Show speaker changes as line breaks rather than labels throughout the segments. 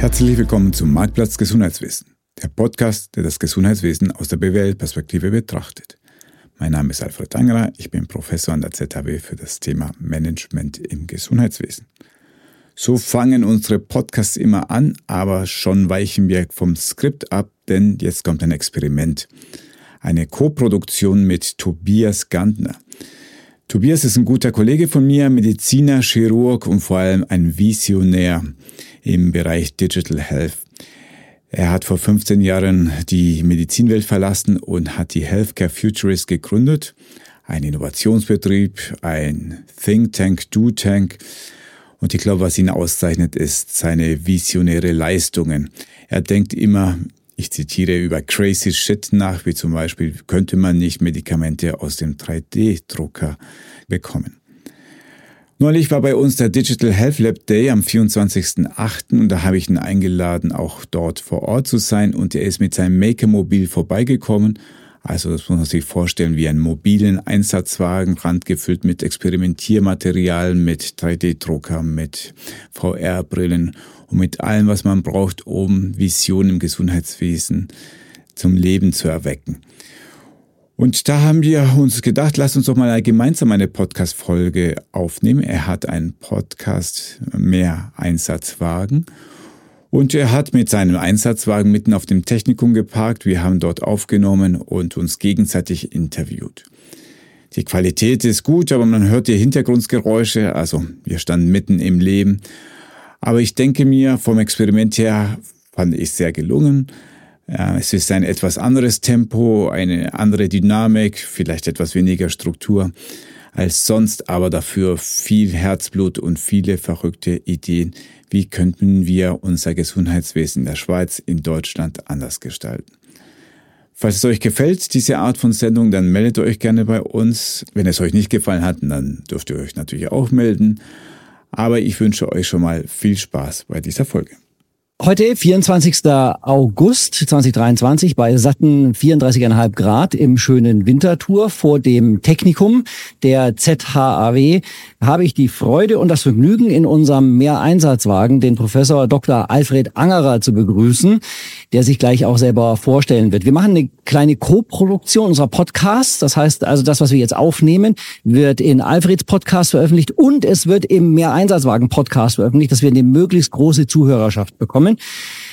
Herzlich willkommen zum Marktplatz Gesundheitswesen, der Podcast, der das Gesundheitswesen aus der BWL-Perspektive betrachtet. Mein Name ist Alfred Angerer, ich bin Professor an der ZHW für das Thema Management im Gesundheitswesen. So fangen unsere Podcasts immer an, aber schon weichen wir vom Skript ab, denn jetzt kommt ein Experiment. Eine Koproduktion mit Tobias Gantner. Tobias ist ein guter Kollege von mir, Mediziner, Chirurg und vor allem ein Visionär im Bereich Digital Health. Er hat vor 15 Jahren die Medizinwelt verlassen und hat die Healthcare Futurist gegründet. Ein Innovationsbetrieb, ein Think Tank, Do Tank. Und ich glaube, was ihn auszeichnet, ist seine visionäre Leistungen. Er denkt immer, ich zitiere über crazy shit nach, wie zum Beispiel, könnte man nicht Medikamente aus dem 3D-Drucker bekommen. Neulich war bei uns der Digital Health Lab Day am 24.08. und da habe ich ihn eingeladen, auch dort vor Ort zu sein und er ist mit seinem Maker-Mobil vorbeigekommen. Also das muss man sich vorstellen wie einen mobilen Einsatzwagen, randgefüllt mit Experimentiermaterialien, mit 3D-Drucker, mit VR-Brillen und mit allem, was man braucht, um Visionen im Gesundheitswesen zum Leben zu erwecken. Und da haben wir uns gedacht, lass uns doch mal gemeinsam eine Podcast-Folge aufnehmen. Er hat einen Podcast mehr Einsatzwagen. Und er hat mit seinem Einsatzwagen mitten auf dem Technikum geparkt. Wir haben dort aufgenommen und uns gegenseitig interviewt. Die Qualität ist gut, aber man hört die Hintergrundgeräusche. Also wir standen mitten im Leben. Aber ich denke mir, vom Experiment her fand ich sehr gelungen. Es ist ein etwas anderes Tempo, eine andere Dynamik, vielleicht etwas weniger Struktur als sonst, aber dafür viel Herzblut und viele verrückte Ideen. Wie könnten wir unser Gesundheitswesen in der Schweiz, in Deutschland anders gestalten? Falls es euch gefällt, diese Art von Sendung, dann meldet euch gerne bei uns. Wenn es euch nicht gefallen hat, dann dürft ihr euch natürlich auch melden. Aber ich wünsche euch schon mal viel Spaß bei dieser Folge.
Heute, 24. August 2023, bei satten 34,5 Grad im schönen Wintertour vor dem Technikum der ZHAW, habe ich die Freude und das Vergnügen, in unserem Mehreinsatzwagen den Professor Dr. Alfred Angerer zu begrüßen, der sich gleich auch selber vorstellen wird. Wir machen eine kleine Co-Produktion unserer Podcasts. Das heißt also, das, was wir jetzt aufnehmen, wird in Alfreds Podcast veröffentlicht und es wird im Mehreinsatzwagen Podcast veröffentlicht, dass wir eine möglichst große Zuhörerschaft bekommen kommen.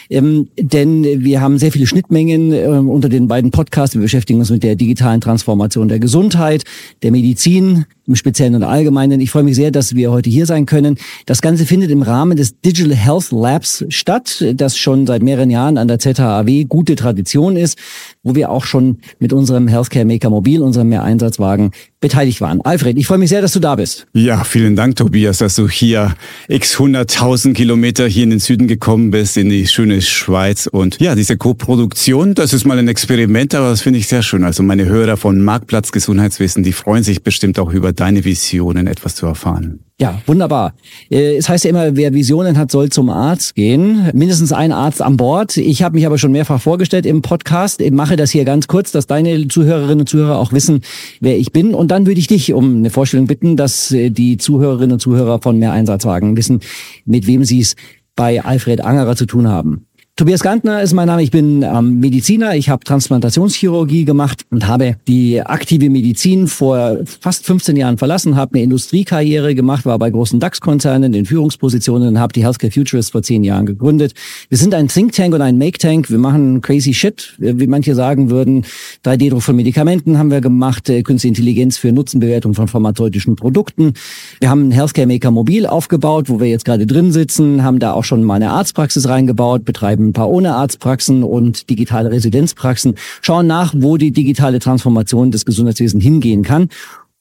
Ähm, denn wir haben sehr viele Schnittmengen äh, unter den beiden Podcasts. Wir beschäftigen uns mit der digitalen Transformation der Gesundheit, der Medizin, im Speziellen und Allgemeinen. Ich freue mich sehr, dass wir heute hier sein können. Das Ganze findet im Rahmen des Digital Health Labs statt, das schon seit mehreren Jahren an der ZHAW gute Tradition ist, wo wir auch schon mit unserem Healthcare Maker Mobil, unserem Mehreinsatzwagen, beteiligt waren. Alfred, ich freue mich sehr, dass du da bist.
Ja, vielen Dank, Tobias, dass du hier x 100.000 Kilometer hier in den Süden gekommen bist, in die schöne Schweiz. Und ja, diese Co-Produktion, das ist mal ein Experiment, aber das finde ich sehr schön. Also meine Hörer von Marktplatz Gesundheitswissen, die freuen sich bestimmt auch über deine Visionen etwas zu erfahren.
Ja, wunderbar. Äh, es heißt ja immer, wer Visionen hat, soll zum Arzt gehen. Mindestens ein Arzt an Bord. Ich habe mich aber schon mehrfach vorgestellt im Podcast. Ich mache das hier ganz kurz, dass deine Zuhörerinnen und Zuhörer auch wissen, wer ich bin. Und dann würde ich dich um eine Vorstellung bitten, dass äh, die Zuhörerinnen und Zuhörer von Mehr Einsatzwagen wissen, mit wem sie es bei Alfred Angerer zu tun haben. Tobias Gantner ist mein Name. Ich bin ähm, Mediziner. Ich habe Transplantationschirurgie gemacht und habe die aktive Medizin vor fast 15 Jahren verlassen, habe eine Industriekarriere gemacht, war bei großen DAX-Konzernen in Führungspositionen und habe die Healthcare Futurists vor zehn Jahren gegründet. Wir sind ein Think Tank und ein Make Tank. Wir machen crazy shit, wie manche sagen würden. 3D-Druck von Medikamenten haben wir gemacht, äh, Künstliche Intelligenz für Nutzenbewertung von pharmazeutischen Produkten. Wir haben Healthcare Maker Mobil aufgebaut, wo wir jetzt gerade drin sitzen, haben da auch schon mal eine Arztpraxis reingebaut, betreiben ein paar ohne Arztpraxen und digitale Residenzpraxen, schauen nach, wo die digitale Transformation des Gesundheitswesens hingehen kann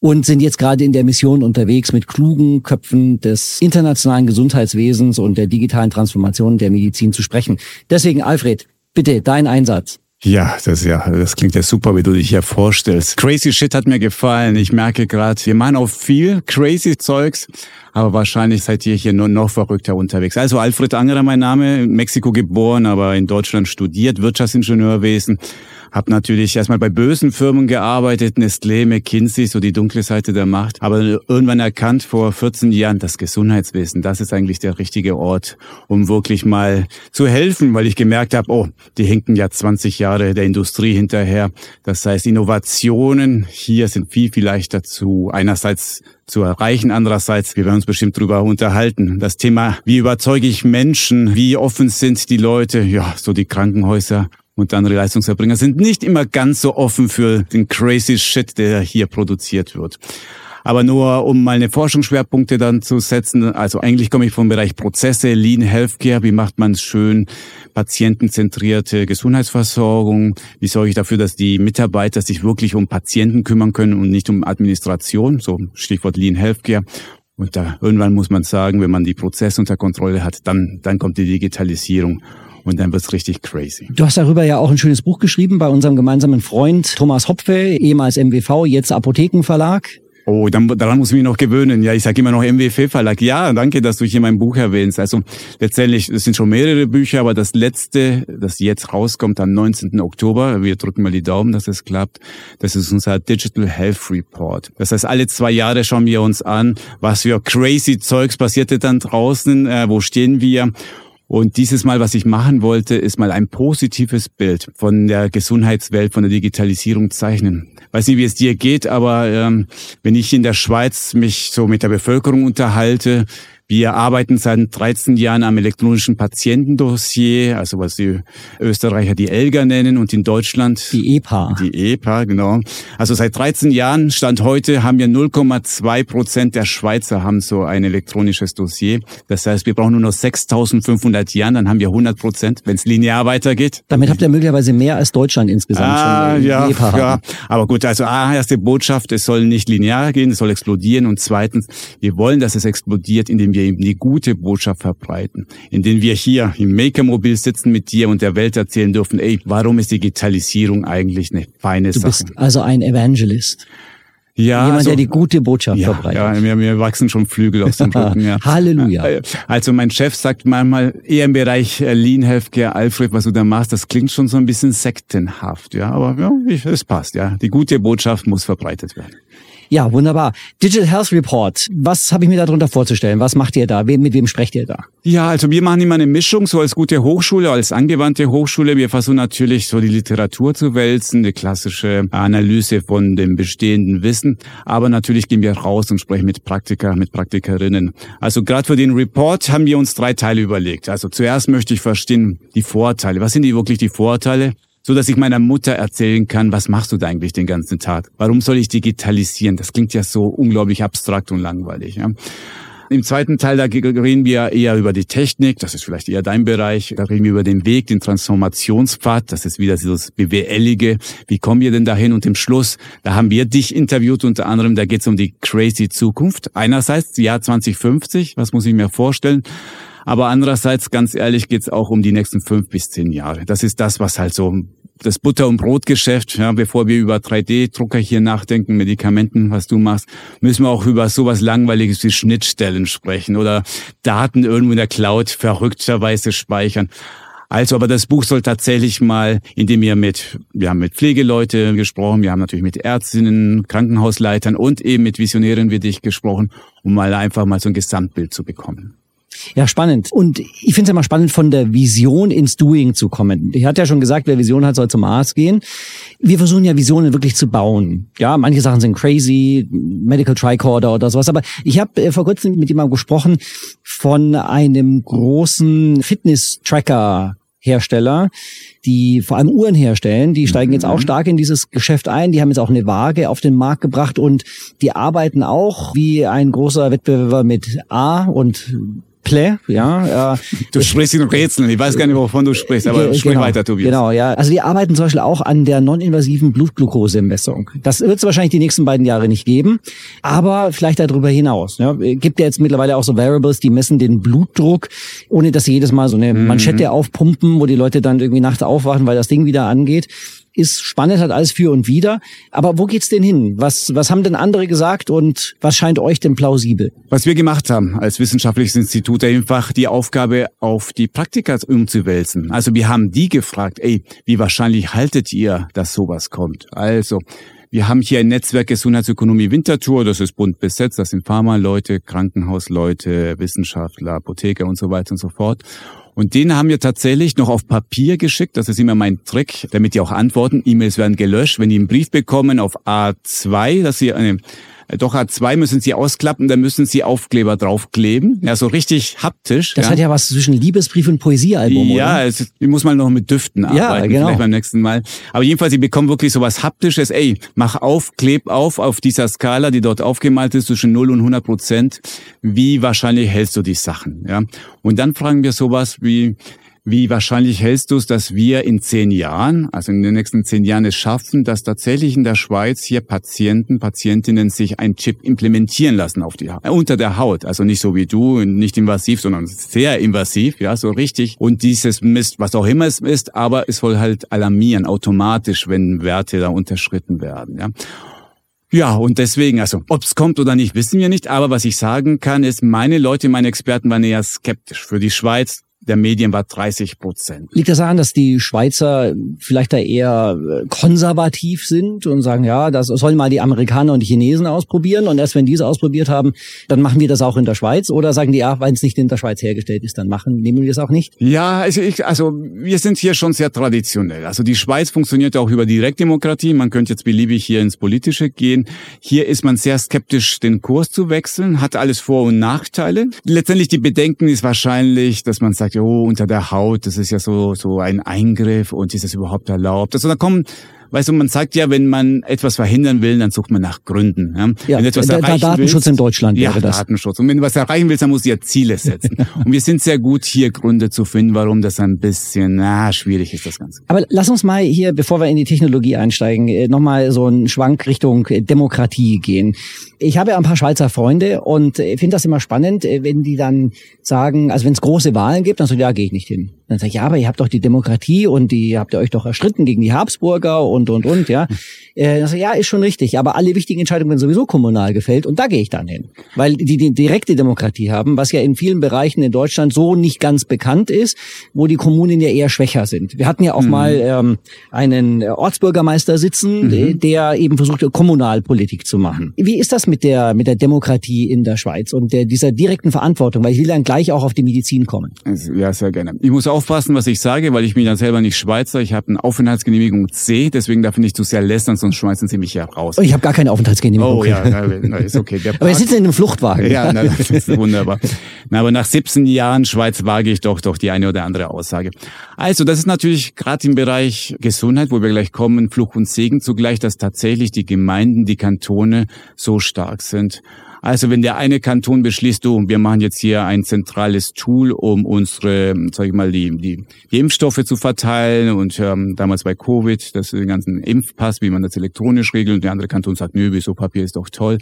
und sind jetzt gerade in der Mission unterwegs, mit klugen Köpfen des internationalen Gesundheitswesens und der digitalen Transformation der Medizin zu sprechen. Deswegen, Alfred, bitte dein Einsatz.
Ja, das ja, das klingt ja super, wie du dich hier vorstellst. Crazy Shit hat mir gefallen. Ich merke gerade, wir machen auch viel crazy Zeugs, aber wahrscheinlich seid ihr hier nur noch verrückter unterwegs. Also Alfred Angerer mein Name, in Mexiko geboren, aber in Deutschland studiert, Wirtschaftsingenieurwesen habe natürlich erstmal bei bösen Firmen gearbeitet, Nestlé, McKinsey, so die dunkle Seite der Macht. Aber irgendwann erkannt vor 14 Jahren, das Gesundheitswesen, das ist eigentlich der richtige Ort, um wirklich mal zu helfen, weil ich gemerkt habe, oh, die hinken ja 20 Jahre der Industrie hinterher. Das heißt, Innovationen hier sind viel, viel leichter zu einerseits zu erreichen. Andererseits, wir werden uns bestimmt drüber unterhalten. Das Thema, wie überzeuge ich Menschen? Wie offen sind die Leute? Ja, so die Krankenhäuser und andere Leistungserbringer sind nicht immer ganz so offen für den crazy Shit, der hier produziert wird. Aber nur um mal eine Forschungsschwerpunkte dann zu setzen. Also eigentlich komme ich vom Bereich Prozesse, Lean Healthcare. Wie macht man es schön? Patientenzentrierte Gesundheitsversorgung. Wie sorge ich dafür, dass die Mitarbeiter sich wirklich um Patienten kümmern können und nicht um Administration? So Stichwort Lean Healthcare. Und da irgendwann muss man sagen, wenn man die Prozesse unter Kontrolle hat, dann, dann kommt die Digitalisierung und dann wird's richtig crazy.
Du hast darüber ja auch ein schönes Buch geschrieben bei unserem gemeinsamen Freund Thomas Hopfe, ehemals MWV, jetzt Apothekenverlag.
Oh, dann, daran muss ich mich noch gewöhnen. Ja, ich sage immer noch MWF Verlag. Ja, danke, dass du hier mein Buch erwähnst. Also letztendlich, es sind schon mehrere Bücher, aber das letzte, das jetzt rauskommt am 19. Oktober, wir drücken mal die Daumen, dass es klappt, das ist unser Digital Health Report. Das heißt, alle zwei Jahre schauen wir uns an, was für crazy Zeugs passierte dann draußen, äh, wo stehen wir und dieses Mal, was ich machen wollte, ist mal ein positives Bild von der Gesundheitswelt, von der Digitalisierung zeichnen. Weiß nicht, wie es dir geht, aber ähm, wenn ich in der Schweiz mich so mit der Bevölkerung unterhalte, wir arbeiten seit 13 Jahren am elektronischen Patientendossier, also was die Österreicher die ELGA nennen und in Deutschland
die EPA.
Die EPA, genau. Also seit 13 Jahren, Stand heute, haben wir 0,2 Prozent der Schweizer haben so ein elektronisches Dossier. Das heißt, wir brauchen nur noch 6.500 Jahren, dann haben wir 100 Prozent, wenn es linear weitergeht.
Damit habt ihr möglicherweise mehr als Deutschland insgesamt
ah, schon. Ja, EPA ja, aber gut, also A, erste Botschaft, es soll nicht linear gehen, es soll explodieren und zweitens, wir wollen, dass es explodiert, indem wir eben die gute Botschaft verbreiten, indem wir hier im Maker-Mobil sitzen mit dir und der Welt erzählen dürfen, ey, warum ist Digitalisierung eigentlich eine feine
du
Sache?
Du bist also ein Evangelist.
Ja,
Jemand, also, der die gute Botschaft
ja,
verbreitet.
Ja, mir, mir wachsen schon Flügel aus dem Rücken. Ja.
Halleluja. Äh,
also mein Chef sagt manchmal eher im Bereich äh, Lean Healthcare, Alfred, was du da machst, das klingt schon so ein bisschen sektenhaft. Ja, aber ja, es passt. Ja, die gute Botschaft muss verbreitet werden.
Ja, wunderbar. Digital Health Report. Was habe ich mir darunter vorzustellen? Was macht ihr da? Mit wem sprecht ihr da?
Ja, also wir machen immer eine Mischung, so als gute Hochschule, als angewandte Hochschule. Wir versuchen natürlich so die Literatur zu wälzen, eine klassische Analyse von dem bestehenden Wissen. Aber natürlich gehen wir raus und sprechen mit Praktiker, mit Praktikerinnen. Also gerade für den Report haben wir uns drei Teile überlegt. Also zuerst möchte ich verstehen die Vorteile. Was sind die wirklich die Vorteile? So dass ich meiner Mutter erzählen kann, was machst du da eigentlich den ganzen Tag? Warum soll ich digitalisieren? Das klingt ja so unglaublich abstrakt und langweilig. Ja? Im zweiten Teil, da reden wir eher über die Technik, das ist vielleicht eher dein Bereich. Da reden wir über den Weg, den Transformationspfad, das ist wieder das BWLige. Wie kommen wir denn dahin? Und im Schluss, da haben wir dich interviewt, unter anderem, da geht es um die crazy Zukunft. Einerseits, Jahr 2050, was muss ich mir vorstellen? Aber andererseits, ganz ehrlich, geht es auch um die nächsten fünf bis zehn Jahre. Das ist das, was halt so das Butter- und Brotgeschäft, ja, bevor wir über 3D-Drucker hier nachdenken, Medikamenten, was du machst, müssen wir auch über sowas Langweiliges wie Schnittstellen sprechen oder Daten irgendwo in der Cloud verrückterweise speichern. Also, aber das Buch soll tatsächlich mal, indem wir mit, wir haben mit Pflegeleute gesprochen, wir haben natürlich mit Ärztinnen, Krankenhausleitern und eben mit Visionären wie dich gesprochen, um mal einfach mal so ein Gesamtbild zu bekommen.
Ja, spannend. Und ich finde es immer spannend, von der Vision ins Doing zu kommen. Ich hatte ja schon gesagt, wer Vision hat, soll zum Arzt gehen. Wir versuchen ja Visionen wirklich zu bauen. Ja, manche Sachen sind crazy, Medical Tricorder oder sowas. Aber ich habe äh, vor kurzem mit jemandem gesprochen von einem großen Fitness-Tracker Hersteller, die vor allem Uhren herstellen, die steigen jetzt auch mhm. stark in dieses Geschäft ein. Die haben jetzt auch eine Waage auf den Markt gebracht und die arbeiten auch wie ein großer Wettbewerber mit A und Play, ja.
Äh, du sprichst in Rätseln, ich weiß gar nicht, wovon du sprichst, aber sprich
genau,
weiter, Tobias.
Genau, ja. Also die arbeiten zum Beispiel auch an der non-invasiven Blutglukosemessung. Das wird es wahrscheinlich die nächsten beiden Jahre nicht geben, aber vielleicht darüber hinaus. Ja. Gibt ja jetzt mittlerweile auch so Variables, die messen den Blutdruck, ohne dass sie jedes Mal so eine mhm. Manschette aufpumpen, wo die Leute dann irgendwie nachts aufwachen, weil das Ding wieder angeht. Ist spannend, hat alles für und wider. Aber wo geht's denn hin? Was, was haben denn andere gesagt und was scheint euch denn plausibel?
Was wir gemacht haben als wissenschaftliches Institut, einfach die Aufgabe auf die Praktika umzuwälzen. Also wir haben die gefragt, ey, wie wahrscheinlich haltet ihr, dass sowas kommt? Also, wir haben hier ein Netzwerk Gesundheitsökonomie Winterthur, das ist bunt besetzt, das sind Pharmaleute, Krankenhausleute, Wissenschaftler, Apotheker und so weiter und so fort. Und den haben wir tatsächlich noch auf Papier geschickt. Das ist immer mein Trick, damit die auch antworten. E-Mails werden gelöscht. Wenn die einen Brief bekommen auf A2, dass sie eine doch A2 müssen Sie ausklappen, dann müssen Sie Aufkleber draufkleben. Ja, so richtig haptisch.
Das
ja.
hat ja was zwischen Liebesbrief und Poesiealbum,
Ja,
oder?
ich muss mal noch mit Düften
Ja,
arbeiten,
genau.
vielleicht beim nächsten Mal. Aber jedenfalls, Sie bekommen wirklich so was Haptisches. Ey, mach auf, kleb auf, auf dieser Skala, die dort aufgemalt ist, zwischen 0 und 100 Prozent. Wie wahrscheinlich hältst du die Sachen? Ja. Und dann fragen wir sowas wie, wie wahrscheinlich hältst du es, dass wir in zehn Jahren, also in den nächsten zehn Jahren es schaffen, dass tatsächlich in der Schweiz hier Patienten, Patientinnen sich ein Chip implementieren lassen auf die äh, unter der Haut, also nicht so wie du, nicht invasiv, sondern sehr invasiv, ja, so richtig. Und dieses misst, was auch immer es ist, aber es soll halt alarmieren automatisch, wenn Werte da unterschritten werden, ja. Ja, und deswegen, also ob es kommt oder nicht, wissen wir nicht. Aber was ich sagen kann, ist, meine Leute, meine Experten waren eher skeptisch. Für die Schweiz der Medien war 30 Prozent.
Liegt das daran, dass die Schweizer vielleicht da eher äh, konservativ sind und sagen, ja, das sollen mal die Amerikaner und die Chinesen ausprobieren und erst wenn diese ausprobiert haben, dann machen wir das auch in der Schweiz? Oder sagen die, ja, wenn es nicht in der Schweiz hergestellt ist, dann machen, nehmen wir es auch nicht?
Ja, also, ich, also wir sind hier schon sehr traditionell. Also die Schweiz funktioniert auch über Direktdemokratie. Man könnte jetzt beliebig hier ins Politische gehen. Hier ist man sehr skeptisch, den Kurs zu wechseln, hat alles Vor- und Nachteile. Letztendlich die Bedenken ist wahrscheinlich, dass man sagt, oh, unter der Haut, das ist ja so, so ein Eingriff und ist das überhaupt erlaubt? Also da kommen Weißt du, man sagt ja, wenn man etwas verhindern will, dann sucht man nach Gründen. Ja?
Ja,
wenn etwas
da-
erreichen
Datenschutz
willst,
in Deutschland
ja,
wäre das.
Datenschutz. Und wenn du was erreichen willst, dann musst du ja Ziele setzen. und wir sind sehr gut, hier Gründe zu finden, warum das ein bisschen na, schwierig ist, das Ganze.
Aber lass uns mal hier, bevor wir in die Technologie einsteigen, äh, nochmal so einen Schwank Richtung äh, Demokratie gehen. Ich habe ja ein paar Schweizer Freunde und äh, finde das immer spannend, äh, wenn die dann sagen, also wenn es große Wahlen gibt, dann so, ja, gehe ich nicht hin. Dann sage ich, ja, aber ihr habt doch die Demokratie und die habt ihr euch doch erstritten gegen die Habsburger und, und, und, ja. Äh, dann sag ich, ja, ist schon richtig, aber alle wichtigen Entscheidungen werden sowieso kommunal gefällt und da gehe ich dann hin. Weil die, die direkte Demokratie haben, was ja in vielen Bereichen in Deutschland so nicht ganz bekannt ist, wo die Kommunen ja eher schwächer sind. Wir hatten ja auch mal ähm, einen Ortsbürgermeister sitzen, der- der eben versucht, Kommunalpolitik zu machen. Wie ist das mit der, mit der Demokratie in der Schweiz und der, dieser direkten Verantwortung? Weil ich will dann gleich auch auf die Medizin kommen.
Also, ja, sehr gerne. Ich muss aufpassen, was ich sage, weil ich bin ja selber nicht Schweizer. Ich habe eine Aufenthaltsgenehmigung C, deswegen darf ich nicht zu sehr lästern, sonst schmeißen sie mich ja raus.
Oh, ich habe gar keine Aufenthaltsgenehmigung.
Oh ja, na, na, ist okay. Der
Aber wir sitzen in einem Fluchtwagen.
Ja, na, das ist wunderbar. Na, aber nach 17 Jahren Schweiz wage ich doch doch die eine oder andere Aussage. Also, das ist natürlich gerade im Bereich Gesundheit, wo wir gleich kommen, Fluch und Segen zugleich, dass tatsächlich die Gemeinden, die Kantone so stark sind. Also wenn der eine Kanton beschließt, du, wir machen jetzt hier ein zentrales Tool, um unsere, sag ich mal, die, die, die Impfstoffe zu verteilen und ähm, damals bei Covid, das ist den ganzen Impfpass, wie man das elektronisch regelt, und der andere Kanton sagt, nö, wieso Papier ist doch toll.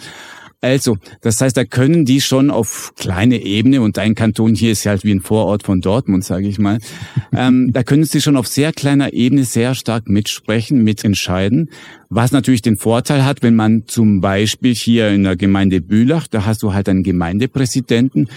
Also, das heißt, da können die schon auf kleine Ebene, und dein Kanton hier ist ja halt wie ein Vorort von Dortmund, sage ich mal, ähm, da können sie schon auf sehr kleiner Ebene sehr stark mitsprechen, mitentscheiden, was natürlich den Vorteil hat, wenn man zum Beispiel hier in der Gemeinde Bülach, da hast du halt einen Gemeindepräsidenten,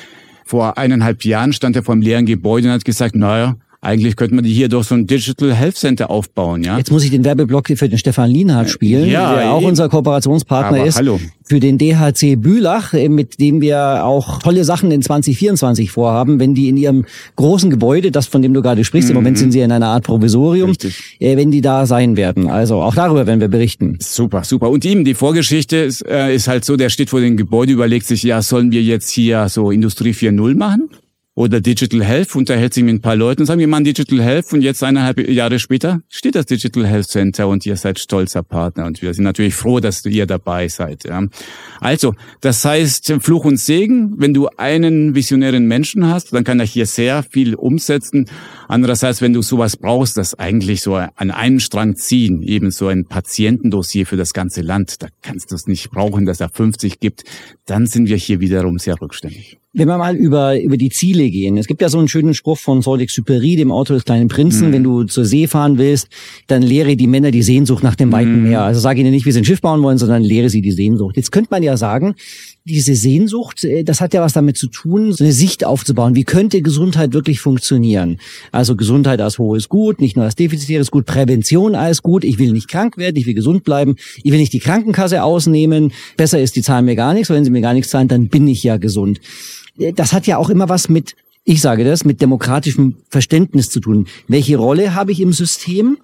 vor eineinhalb Jahren stand er vor einem leeren Gebäude und hat gesagt, naja, eigentlich könnte man die hier doch so ein Digital Health Center aufbauen, ja.
Jetzt muss ich den Werbeblock für den Stefan Lienhardt spielen,
Ja,
der auch
eben.
unser Kooperationspartner
Aber
ist.
hallo.
Für den DHC Bühlach, äh, mit dem wir auch tolle Sachen in 2024 vorhaben, wenn die in ihrem großen Gebäude, das von dem du gerade sprichst, im Moment sind sie in einer Art Provisorium,
Mhm. Richtig.
äh, wenn die da sein werden. Also auch darüber werden wir berichten.
Super, super. Und ihm, die Vorgeschichte ist, äh, ist halt so, der steht vor dem Gebäude, überlegt sich, ja, sollen wir jetzt hier so Industrie 4.0 machen? Oder Digital Health, unterhält sich mit ein paar Leuten und sagen, wir machen Digital Health und jetzt eineinhalb Jahre später steht das Digital Health Center und ihr seid stolzer Partner und wir sind natürlich froh, dass ihr dabei seid. Ja. Also, das heißt, Fluch und Segen, wenn du einen visionären Menschen hast, dann kann er hier sehr viel umsetzen, Andererseits, wenn du sowas brauchst, das eigentlich so an einen Strang ziehen, eben so ein Patientendossier für das ganze Land, da kannst du es nicht brauchen, dass er 50 gibt, dann sind wir hier wiederum sehr rückständig.
Wenn wir mal über, über die Ziele gehen. Es gibt ja so einen schönen Spruch von Saint-Exupéry, dem Autor des kleinen Prinzen. Mhm. Wenn du zur See fahren willst, dann lehre die Männer die Sehnsucht nach dem weiten mhm. Meer. Also sage ihnen nicht, wie sie ein Schiff bauen wollen, sondern lehre sie die Sehnsucht. Jetzt könnte man ja sagen, diese Sehnsucht, äh, das hat ja was damit zu tun, so eine Sicht aufzubauen. Wie könnte Gesundheit wirklich funktionieren? Also Gesundheit als hohes Gut, nicht nur als defizitäres Gut, Prävention als Gut. Ich will nicht krank werden, ich will gesund bleiben. Ich will nicht die Krankenkasse ausnehmen. Besser ist, die zahlen mir gar nichts. Wenn sie mir gar nichts zahlen, dann bin ich ja gesund das hat ja auch immer was mit, ich sage das, mit demokratischem Verständnis zu tun. Welche Rolle habe ich im System?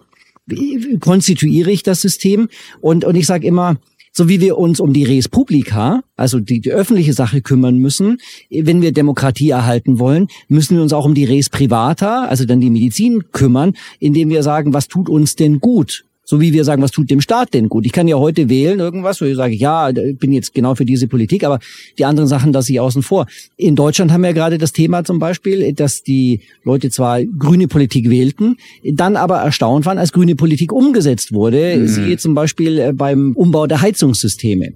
Wie konstituiere ich das System? Und, und ich sage immer, so wie wir uns um die Res Publica, also die, die öffentliche Sache kümmern müssen, wenn wir Demokratie erhalten wollen, müssen wir uns auch um die Res Privata, also dann die Medizin kümmern, indem wir sagen, was tut uns denn gut? So wie wir sagen, was tut dem Staat denn gut? Ich kann ja heute wählen irgendwas, wo ich sage, ja, ich bin jetzt genau für diese Politik, aber die anderen Sachen lasse ich außen vor. In Deutschland haben wir ja gerade das Thema zum Beispiel, dass die Leute zwar grüne Politik wählten, dann aber erstaunt waren, als grüne Politik umgesetzt wurde. Mhm. Siehe zum Beispiel äh, beim Umbau der Heizungssysteme.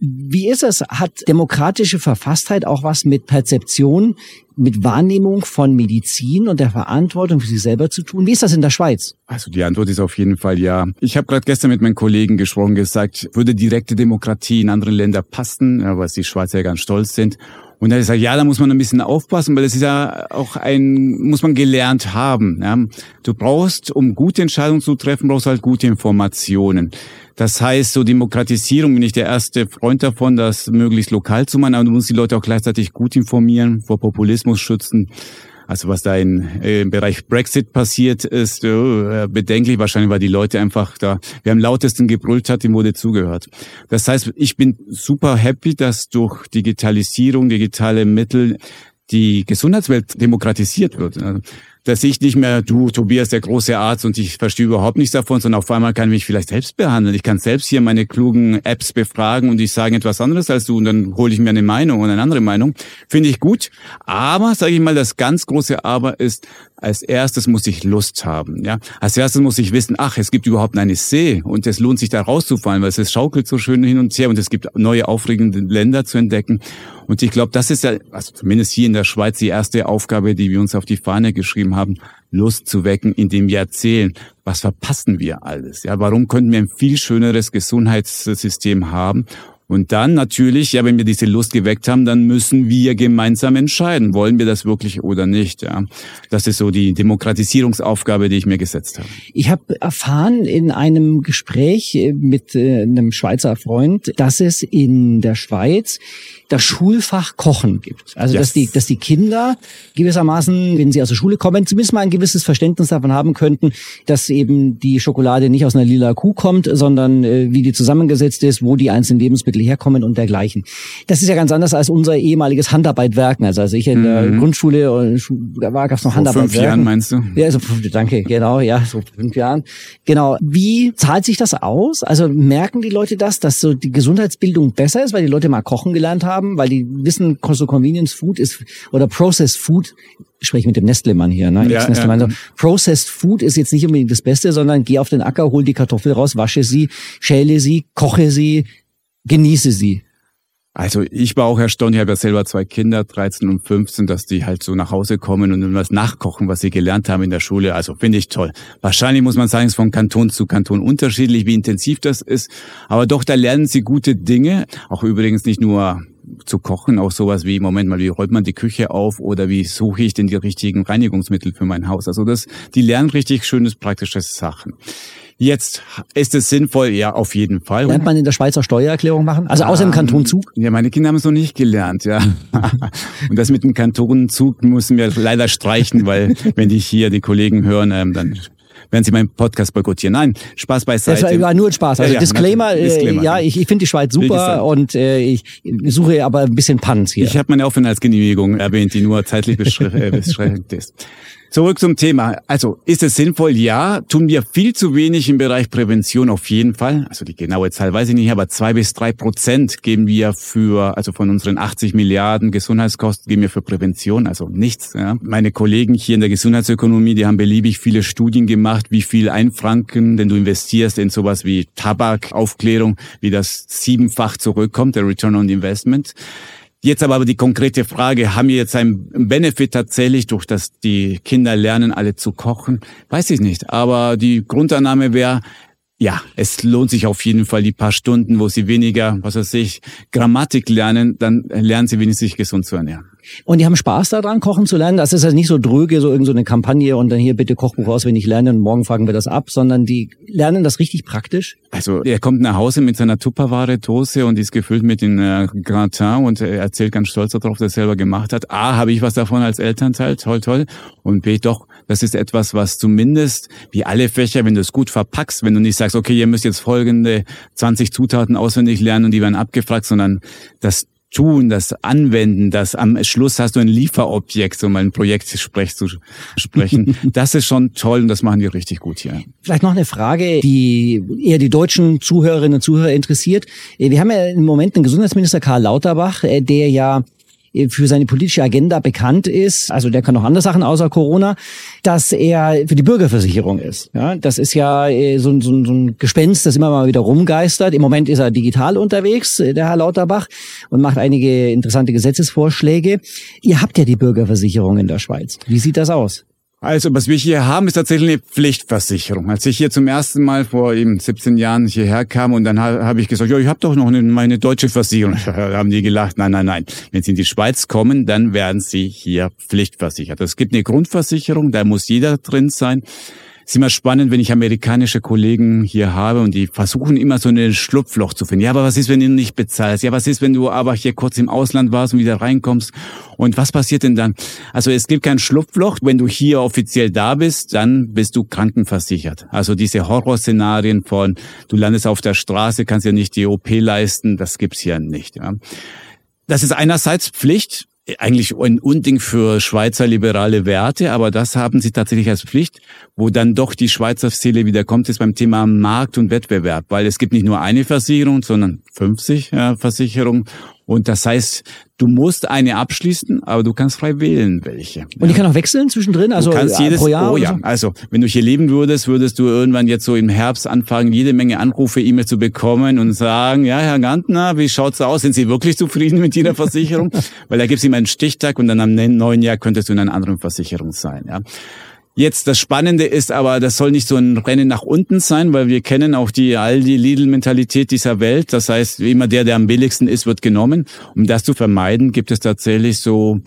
Wie ist es? Hat demokratische Verfasstheit auch was mit Perzeption, mit Wahrnehmung von Medizin und der Verantwortung für sich selber zu tun? Wie ist das in der Schweiz?
Also die Antwort ist auf jeden Fall ja. Ich habe gerade gestern mit meinen Kollegen gesprochen, gesagt, würde direkte Demokratie in andere Länder passen, weil die Schweizer ganz stolz sind. Und er sagt, ja, da muss man ein bisschen aufpassen, weil das ist ja auch ein, muss man gelernt haben. Ja. Du brauchst, um gute Entscheidungen zu treffen, brauchst halt gute Informationen. Das heißt, so Demokratisierung bin ich der erste Freund davon, das möglichst lokal zu machen, aber du musst die Leute auch gleichzeitig gut informieren, vor Populismus schützen. Also was da in, äh, im Bereich Brexit passiert ist, äh, bedenklich wahrscheinlich, weil die Leute einfach da, wer am lautesten gebrüllt hat, dem wurde zugehört. Das heißt, ich bin super happy, dass durch Digitalisierung, digitale Mittel die Gesundheitswelt demokratisiert wird. Also, dass ich nicht mehr, du, Tobias, der große Arzt und ich verstehe überhaupt nichts davon, sondern auf einmal kann ich mich vielleicht selbst behandeln. Ich kann selbst hier meine klugen Apps befragen und ich sage etwas anderes als du und dann hole ich mir eine Meinung und eine andere Meinung. Finde ich gut. Aber, sage ich mal, das ganz große Aber ist, als erstes muss ich Lust haben. Ja? Als erstes muss ich wissen, ach, es gibt überhaupt eine See und es lohnt sich da rauszufallen, weil es schaukelt so schön hin und her und es gibt neue aufregende Länder zu entdecken. Und ich glaube, das ist ja, also zumindest hier in der Schweiz, die erste Aufgabe, die wir uns auf die Fahne geschrieben haben, Lust zu wecken, indem wir erzählen, was verpassen wir alles? Ja, warum könnten wir ein viel schöneres Gesundheitssystem haben? Und dann natürlich, ja, wenn wir diese Lust geweckt haben, dann müssen wir gemeinsam entscheiden, wollen wir das wirklich oder nicht. Ja. Das ist so die Demokratisierungsaufgabe, die ich mir gesetzt habe.
Ich habe erfahren in einem Gespräch mit äh, einem Schweizer Freund, dass es in der Schweiz das Schulfach Kochen gibt. Also yes. dass die, dass die Kinder gewissermaßen, wenn sie aus der Schule kommen, zumindest mal ein gewisses Verständnis davon haben könnten, dass eben die Schokolade nicht aus einer lila Kuh kommt, sondern äh, wie die zusammengesetzt ist, wo die einzelnen Lebensmittel herkommen und dergleichen. Das ist ja ganz anders als unser ehemaliges Handarbeitwerken. Also als ich in der mhm. Grundschule äh, da war, gab es noch Vor Handarbeitwerken.
Fünf Jahren meinst du?
Ja, also danke, genau, ja, so fünf Jahren. Genau. Wie zahlt sich das aus? Also merken die Leute das, dass so die Gesundheitsbildung besser ist, weil die Leute mal kochen gelernt haben? Haben, weil die wissen, so Convenience Food ist oder Processed Food ich spreche mit dem Nestlemann hier, ne? Ja, Nestlemann. Ja. Processed Food ist jetzt nicht unbedingt das Beste, sondern geh auf den Acker, hol die Kartoffel raus, wasche sie, schäle sie, koche sie, genieße sie.
Also ich war auch erstaunt, ich habe ja selber zwei Kinder, 13 und 15, dass die halt so nach Hause kommen und was nachkochen, was sie gelernt haben in der Schule. Also finde ich toll. Wahrscheinlich muss man sagen, es ist von Kanton zu Kanton unterschiedlich, wie intensiv das ist. Aber doch, da lernen sie gute Dinge. Auch übrigens nicht nur zu kochen, auch sowas wie, Moment mal, wie räumt man die Küche auf oder wie suche ich denn die richtigen Reinigungsmittel für mein Haus? Also das, die lernen richtig schönes, praktisches Sachen. Jetzt ist es sinnvoll, ja, auf jeden Fall.
Lernt man in der Schweizer Steuererklärung machen? Also außer im Kanton Zug?
Ja, meine Kinder haben es noch nicht gelernt, ja. Und das mit dem Kanton Zug müssen wir leider streichen, weil wenn die hier die Kollegen hören, ähm, dann werden Sie meinen Podcast boykottieren. Nein, Spaß beiseite.
Das war nur ein Spaß. Also ja, Disclaimer, äh, Disclaimer, ja, ich, ich finde die Schweiz super und äh, ich suche aber ein bisschen Panz hier.
Ich habe meine Aufenthaltsgenehmigung erwähnt, die nur zeitlich beschränkt ist. Zurück zum Thema. Also ist es sinnvoll? Ja. Tun wir viel zu wenig im Bereich Prävention auf jeden Fall. Also die genaue Zahl weiß ich nicht, aber zwei bis drei Prozent geben wir für, also von unseren 80 Milliarden Gesundheitskosten geben wir für Prävention, also nichts. Ja. Meine Kollegen hier in der Gesundheitsökonomie, die haben beliebig viele Studien gemacht, wie viel ein Franken, denn du investierst in sowas wie Tabakaufklärung, wie das siebenfach zurückkommt, der Return on Investment. Jetzt aber die konkrete Frage, haben wir jetzt einen Benefit tatsächlich, durch das die Kinder lernen, alle zu kochen? Weiß ich nicht. Aber die Grundannahme wäre, ja, es lohnt sich auf jeden Fall die paar Stunden, wo sie weniger, was weiß ich, Grammatik lernen, dann lernen sie wenigstens sich gesund zu ernähren.
Und die haben Spaß daran, kochen zu lernen. Das ist also nicht so dröge, so irgendeine so Kampagne und dann hier bitte Kochbuch auswendig lernen und morgen fragen wir das ab, sondern die lernen das richtig praktisch.
Also er kommt nach Hause mit seiner Tupperware-Dose und ist gefüllt mit den äh, Gratin und er erzählt ganz stolz darauf, dass er selber gemacht hat. A, habe ich was davon als Elternteil, toll, toll. Und B, doch, das ist etwas, was zumindest wie alle Fächer, wenn du es gut verpackst, wenn du nicht sagst, okay, ihr müsst jetzt folgende 20 Zutaten auswendig lernen und die werden abgefragt, sondern das Tun, das Anwenden, das am Schluss hast du ein Lieferobjekt, um ein Projekt zu sprechen. Das ist schon toll und das machen die richtig gut hier.
Vielleicht noch eine Frage, die eher die deutschen Zuhörerinnen und Zuhörer interessiert. Wir haben ja im Moment einen Gesundheitsminister Karl Lauterbach, äh, der ja für seine politische Agenda bekannt ist, also der kann noch andere Sachen außer Corona, dass er für die Bürgerversicherung ist. Ja, das ist ja äh, so, so, so ein Gespenst, das immer mal wieder rumgeistert. Im Moment ist er digital unterwegs, äh, der Herr Lauterbach, und macht einige interessante Gesetzesvorschläge. Ihr habt ja die Bürgerversicherung in der Schweiz. Wie sieht das aus?
Also, was wir hier haben, ist tatsächlich eine Pflichtversicherung. Als ich hier zum ersten Mal vor eben 17 Jahren hierher kam und dann habe ich gesagt, ja, ich habe doch noch eine, meine deutsche Versicherung. Da haben die gelacht, nein, nein, nein. Wenn Sie in die Schweiz kommen, dann werden Sie hier pflichtversichert. Es gibt eine Grundversicherung, da muss jeder drin sein ist immer spannend, wenn ich amerikanische Kollegen hier habe und die versuchen immer so ein Schlupfloch zu finden. Ja, aber was ist, wenn du nicht bezahlst? Ja, was ist, wenn du aber hier kurz im Ausland warst und wieder reinkommst? Und was passiert denn dann? Also es gibt kein Schlupfloch. Wenn du hier offiziell da bist, dann bist du krankenversichert. Also diese Horrorszenarien von, du landest auf der Straße, kannst ja nicht die OP leisten, das gibt's hier nicht. Ja. Das ist einerseits Pflicht, eigentlich ein Unding für Schweizer liberale Werte, aber das haben sie tatsächlich als Pflicht, wo dann doch die Schweizer Seele wieder kommt, ist beim Thema Markt und Wettbewerb, weil es gibt nicht nur eine Versicherung, sondern 50 ja, Versicherungen und das heißt, du musst eine abschließen, aber du kannst frei wählen, welche.
Und die kann auch wechseln zwischendrin, also
du kannst jedes, pro Jahr? Oh ja, so? also wenn du hier leben würdest, würdest du irgendwann jetzt so im Herbst anfangen, jede Menge Anrufe, E-Mail zu bekommen und sagen, ja, Herr Gantner, wie schaut's aus? Sind Sie wirklich zufrieden mit Ihrer Versicherung? Weil da gibt's immer einen Stichtag und dann am neuen Jahr könntest du in einer anderen Versicherung sein. Ja. Jetzt das Spannende ist aber, das soll nicht so ein Rennen nach unten sein, weil wir kennen auch die Aldi Lidl Mentalität dieser Welt. Das heißt, immer der, der am billigsten ist, wird genommen. Um das zu vermeiden, gibt es tatsächlich so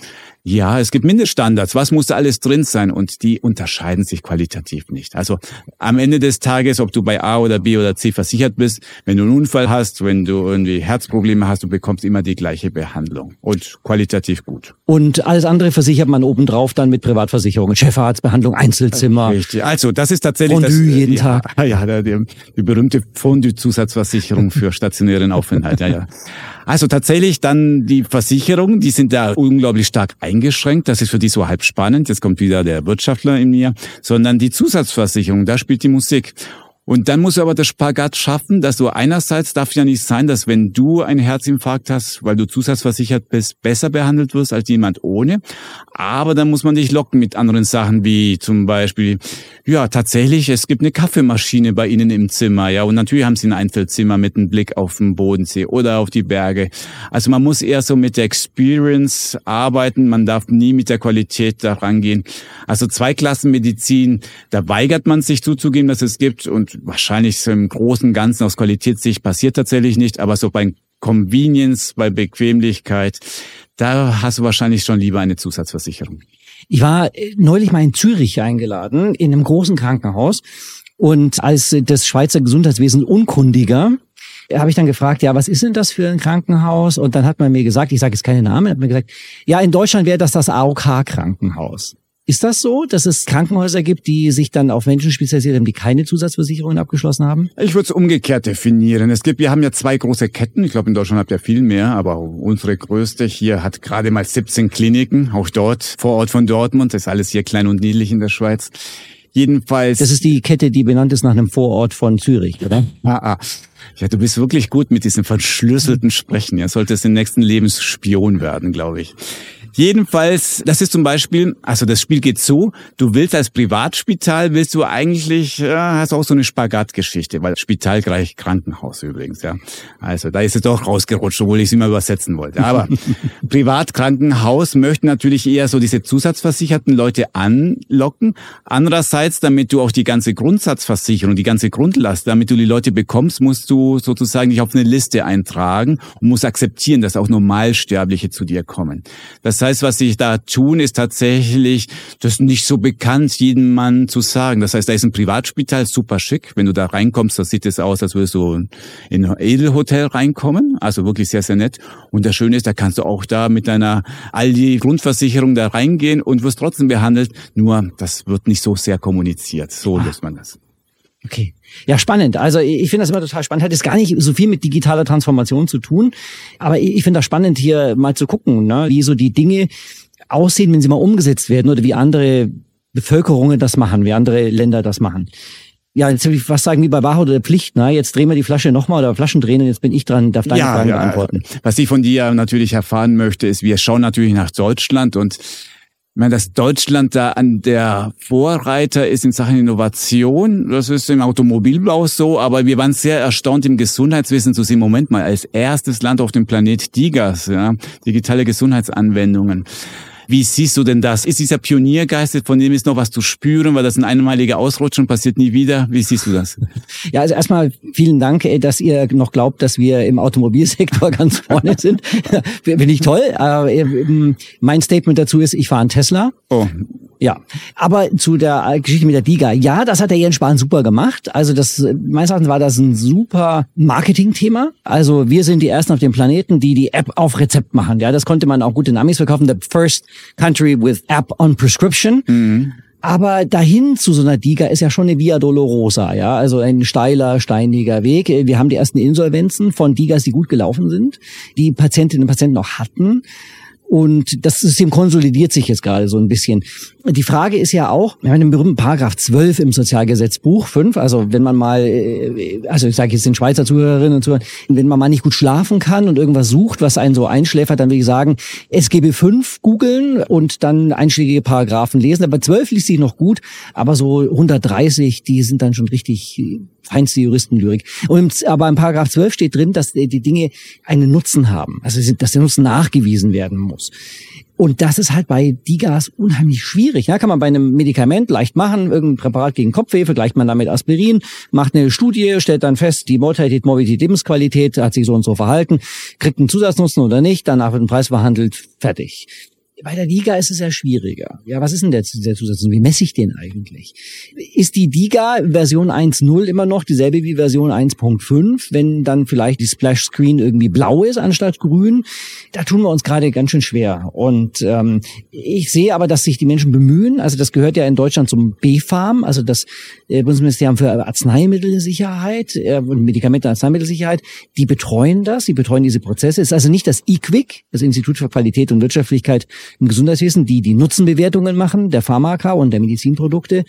ja, es gibt Mindeststandards. Was muss da alles drin sein? Und die unterscheiden sich qualitativ nicht. Also am Ende des Tages, ob du bei A oder B oder C versichert bist, wenn du einen Unfall hast, wenn du irgendwie Herzprobleme hast, du bekommst immer die gleiche Behandlung und qualitativ gut.
Und alles andere versichert man obendrauf dann mit Privatversicherungen, Chefarztbehandlung, Einzelzimmer.
Richtig. Also das ist tatsächlich
Fondue
das,
jeden Tag.
Ja, ja die, die berühmte Fondue-Zusatzversicherung für stationären Aufenthalt. Ja, ja. Also tatsächlich dann die Versicherungen, die sind da unglaublich stark eingeschränkt. Das ist für die so halb spannend. Jetzt kommt wieder der Wirtschaftler in mir. Sondern die Zusatzversicherung, da spielt die Musik. Und dann musst du aber das Spagat schaffen, dass du einerseits darf ja nicht sein, dass wenn du einen Herzinfarkt hast, weil du zusatzversichert bist, besser behandelt wirst als jemand ohne. Aber dann muss man dich locken mit anderen Sachen wie zum Beispiel, ja, tatsächlich, es gibt eine Kaffeemaschine bei ihnen im Zimmer, ja, und natürlich haben sie ein Einzelzimmer mit einem Blick auf den Bodensee oder auf die Berge. Also man muss eher so mit der Experience arbeiten, man darf nie mit der Qualität da rangehen. Also Zweiklassenmedizin, da weigert man sich zuzugeben, dass es gibt und wahrscheinlich so im großen Ganzen aus Qualitätssicht passiert tatsächlich nicht, aber so bei Convenience, bei Bequemlichkeit, da hast du wahrscheinlich schon lieber eine Zusatzversicherung.
Ich war äh, neulich mal in Zürich eingeladen, in einem großen Krankenhaus. Und als das Schweizer Gesundheitswesen unkundiger habe ich dann gefragt, ja, was ist denn das für ein Krankenhaus? Und dann hat man mir gesagt, ich sage jetzt keine Namen, hat mir gesagt, ja, in Deutschland wäre das das AOK-Krankenhaus. Ist das so, dass es Krankenhäuser gibt, die sich dann auf Menschen spezialisiert haben, die keine Zusatzversicherungen abgeschlossen haben?
Ich würde es umgekehrt definieren. Es gibt, wir haben ja zwei große Ketten. Ich glaube, in Deutschland habt ihr viel mehr, aber unsere größte hier hat gerade mal 17 Kliniken, auch dort, vor Ort von Dortmund. Das ist alles hier klein und niedlich in der Schweiz. Jedenfalls.
Das ist die Kette, die benannt ist nach einem Vorort von Zürich, oder?
Ah, ah. Ja, du bist wirklich gut mit diesem verschlüsselten Sprechen. Ja, solltest im nächsten Lebensspion werden, glaube ich. Jedenfalls, das ist zum Beispiel, also das Spiel geht so, du willst als Privatspital, willst du eigentlich, ja, hast auch so eine Spagatgeschichte, weil Spital gleich Krankenhaus übrigens, ja. Also da ist es doch rausgerutscht, obwohl ich es immer übersetzen wollte. Aber Privatkrankenhaus möchten natürlich eher so diese zusatzversicherten Leute anlocken. Andererseits, damit du auch die ganze Grundsatzversicherung, die ganze Grundlast, damit du die Leute bekommst, musst du sozusagen dich auf eine Liste eintragen und musst akzeptieren, dass auch Normalsterbliche zu dir kommen. Das das heißt, was sie da tun, ist tatsächlich, das ist nicht so bekannt, jedem Mann zu sagen. Das heißt, da ist ein Privatspital, super schick. Wenn du da reinkommst, das sieht es aus, als würdest du in ein Edelhotel reinkommen. Also wirklich sehr, sehr nett. Und das Schöne ist, da kannst du auch da mit deiner Aldi-Grundversicherung da reingehen und wirst trotzdem behandelt. Nur, das wird nicht so sehr kommuniziert. So ah. löst man das.
Okay. Ja, spannend. Also ich finde das immer total spannend. Hat jetzt gar nicht so viel mit digitaler Transformation zu tun. Aber ich finde das spannend, hier mal zu gucken, ne, wie so die Dinge aussehen, wenn sie mal umgesetzt werden oder wie andere Bevölkerungen das machen, wie andere Länder das machen. Ja, jetzt will ich was sagen wie bei Wahrheit oder Pflicht. Ne? Jetzt drehen wir die Flasche nochmal oder Flaschen drehen und jetzt bin ich dran, darf deine ja, Fragen ja, beantworten.
Was ich von dir natürlich erfahren möchte, ist, wir schauen natürlich nach Deutschland und ich meine, dass Deutschland da an der Vorreiter ist in Sachen Innovation, das ist im Automobilbau so, aber wir waren sehr erstaunt im Gesundheitswesen zu sehen, Moment mal, als erstes Land auf dem Planet DIGAS, ja, digitale Gesundheitsanwendungen. Wie siehst du denn das? Ist dieser Pioniergeist, von dem ist noch was zu spüren, weil das ein einmaliger Ausrutsch und passiert nie wieder? Wie siehst du das?
Ja, also erstmal vielen Dank, dass ihr noch glaubt, dass wir im Automobilsektor ganz vorne sind. Finde ich toll. Ähm, mein Statement dazu ist, ich fahre einen Tesla. Oh. Ja, aber zu der Geschichte mit der Diga. Ja, das hat der Jens Spahn super gemacht. Also das, meines Erachtens war das ein super Marketing-Thema. Also wir sind die Ersten auf dem Planeten, die die App auf Rezept machen. Ja, das konnte man auch gut in Amis verkaufen. The first country with app on prescription. Mhm. Aber dahin zu so einer Diga ist ja schon eine Via Dolorosa, ja, also ein steiler, steiniger Weg. Wir haben die ersten Insolvenzen von Digas, die gut gelaufen sind, die Patientinnen und Patienten noch hatten. Und das System konsolidiert sich jetzt gerade so ein bisschen. Die Frage ist ja auch, wir haben den berühmten Paragraph 12 im Sozialgesetzbuch 5, also wenn man mal, äh, also ich sage jetzt den Schweizer Zuhörerinnen und Zuhörern, wenn man mal nicht gut schlafen kann und irgendwas sucht, was einen so einschläfert, dann würde ich sagen, SGB 5 googeln und dann einschlägige Paragraphen lesen. Aber 12 liest sich noch gut, aber so 130, die sind dann schon richtig feinste Juristenlyrik. Und, aber im Paragraph 12 steht drin, dass die Dinge einen Nutzen haben. Also dass der Nutzen nachgewiesen werden muss. Und das ist halt bei Digas unheimlich schwierig. Ja, kann man bei einem Medikament leicht machen, irgendein Präparat gegen Kopfweh, vergleicht man damit Aspirin, macht eine Studie, stellt dann fest, die Mortalität, Morbidität, Lebensqualität hat sich so und so verhalten, kriegt einen Zusatznutzen oder nicht, danach wird ein Preis verhandelt, fertig. Bei der Liga ist es ja schwieriger. Ja, was ist denn der, der Zusatz? Wie messe ich den eigentlich? Ist die Liga Version 1.0 immer noch dieselbe wie Version 1.5, wenn dann vielleicht die Splash Screen irgendwie blau ist anstatt grün? Da tun wir uns gerade ganz schön schwer. Und ähm, ich sehe aber, dass sich die Menschen bemühen. Also das gehört ja in Deutschland zum BfArM, also das äh, Bundesministerium für Arzneimittelsicherheit äh, und Medikamente und Arzneimittelsicherheit. Die betreuen das, die betreuen diese Prozesse. Es ist also nicht das IQWIC, das Institut für Qualität und Wirtschaftlichkeit im Gesundheitswesen, die die Nutzenbewertungen machen der Pharmaka und der Medizinprodukte.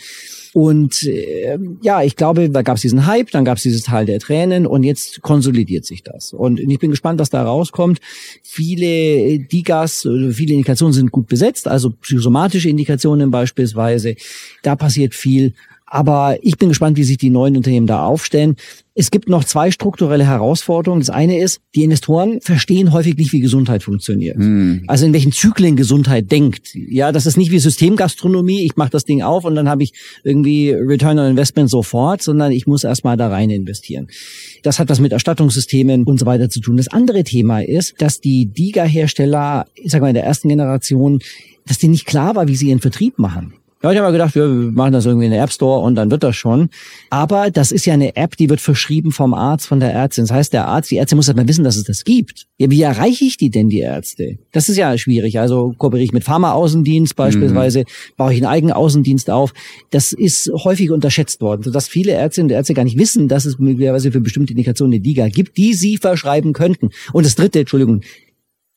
Und äh, ja, ich glaube, da gab es diesen Hype, dann gab es dieses Tal der Tränen und jetzt konsolidiert sich das. Und ich bin gespannt, was da rauskommt. Viele Digas, viele Indikationen sind gut besetzt, also psychosomatische Indikationen beispielsweise. Da passiert viel. Aber ich bin gespannt, wie sich die neuen Unternehmen da aufstellen. Es gibt noch zwei strukturelle Herausforderungen. Das eine ist, die Investoren verstehen häufig nicht, wie Gesundheit funktioniert. Hm. Also in welchen Zyklen Gesundheit denkt. Ja, das ist nicht wie Systemgastronomie, ich mache das Ding auf und dann habe ich irgendwie Return on Investment sofort, sondern ich muss erstmal da rein investieren. Das hat was mit Erstattungssystemen und so weiter zu tun. Das andere Thema ist, dass die DIGA-Hersteller, ich sag mal in der ersten Generation, dass denen nicht klar war, wie sie ihren Vertrieb machen. Ja, ich habe gedacht, wir machen das irgendwie in der App Store und dann wird das schon. Aber das ist ja eine App, die wird verschrieben vom Arzt, von der Ärztin. Das heißt, der Arzt, die Ärztin muss mal wissen, dass es das gibt. Ja, wie erreiche ich die denn, die Ärzte? Das ist ja schwierig. Also kooperiere ich mit Pharma-Außendienst beispielsweise, mhm. baue ich einen eigenen Außendienst auf. Das ist häufig unterschätzt worden, sodass viele Ärztinnen und Ärzte gar nicht wissen, dass es möglicherweise für bestimmte Indikationen eine DIGA gibt, die sie verschreiben könnten. Und das dritte, Entschuldigung,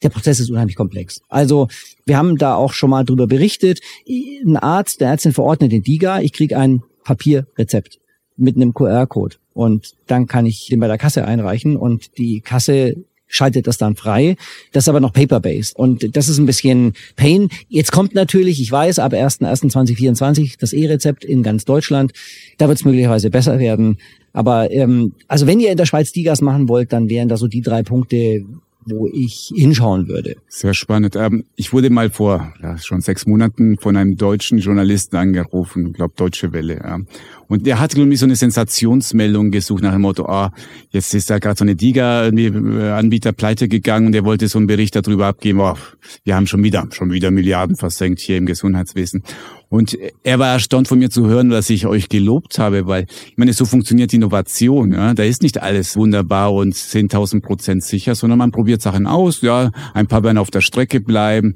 der Prozess ist unheimlich komplex. Also wir haben da auch schon mal drüber berichtet. Ein Arzt, der Ärztin verordnet den DIGA, ich kriege ein Papierrezept mit einem QR-Code und dann kann ich den bei der Kasse einreichen und die Kasse schaltet das dann frei. Das ist aber noch paper-based und das ist ein bisschen Pain. Jetzt kommt natürlich, ich weiß, ab 1.1.2024 das E-Rezept in ganz Deutschland. Da wird es möglicherweise besser werden. Aber ähm, also wenn ihr in der Schweiz Digas machen wollt, dann wären da so die drei Punkte, wo ich hinschauen würde.
Sehr spannend. Ähm, ich wurde mal vor ja, schon sechs Monaten von einem deutschen Journalisten angerufen, glaube Deutsche Welle. Ja. Und der hat irgendwie so eine Sensationsmeldung gesucht nach dem Motto, ah, jetzt ist da gerade so eine Diga-Anbieter pleite gegangen und der wollte so einen Bericht darüber abgeben, oh, wir haben schon wieder, schon wieder Milliarden versenkt hier im Gesundheitswesen. Und er war erstaunt von mir zu hören, dass ich euch gelobt habe, weil ich meine, so funktioniert Innovation. Ja? Da ist nicht alles wunderbar und 10.000 Prozent sicher, sondern man probiert Sachen aus. Ja, ein paar werden auf der Strecke bleiben.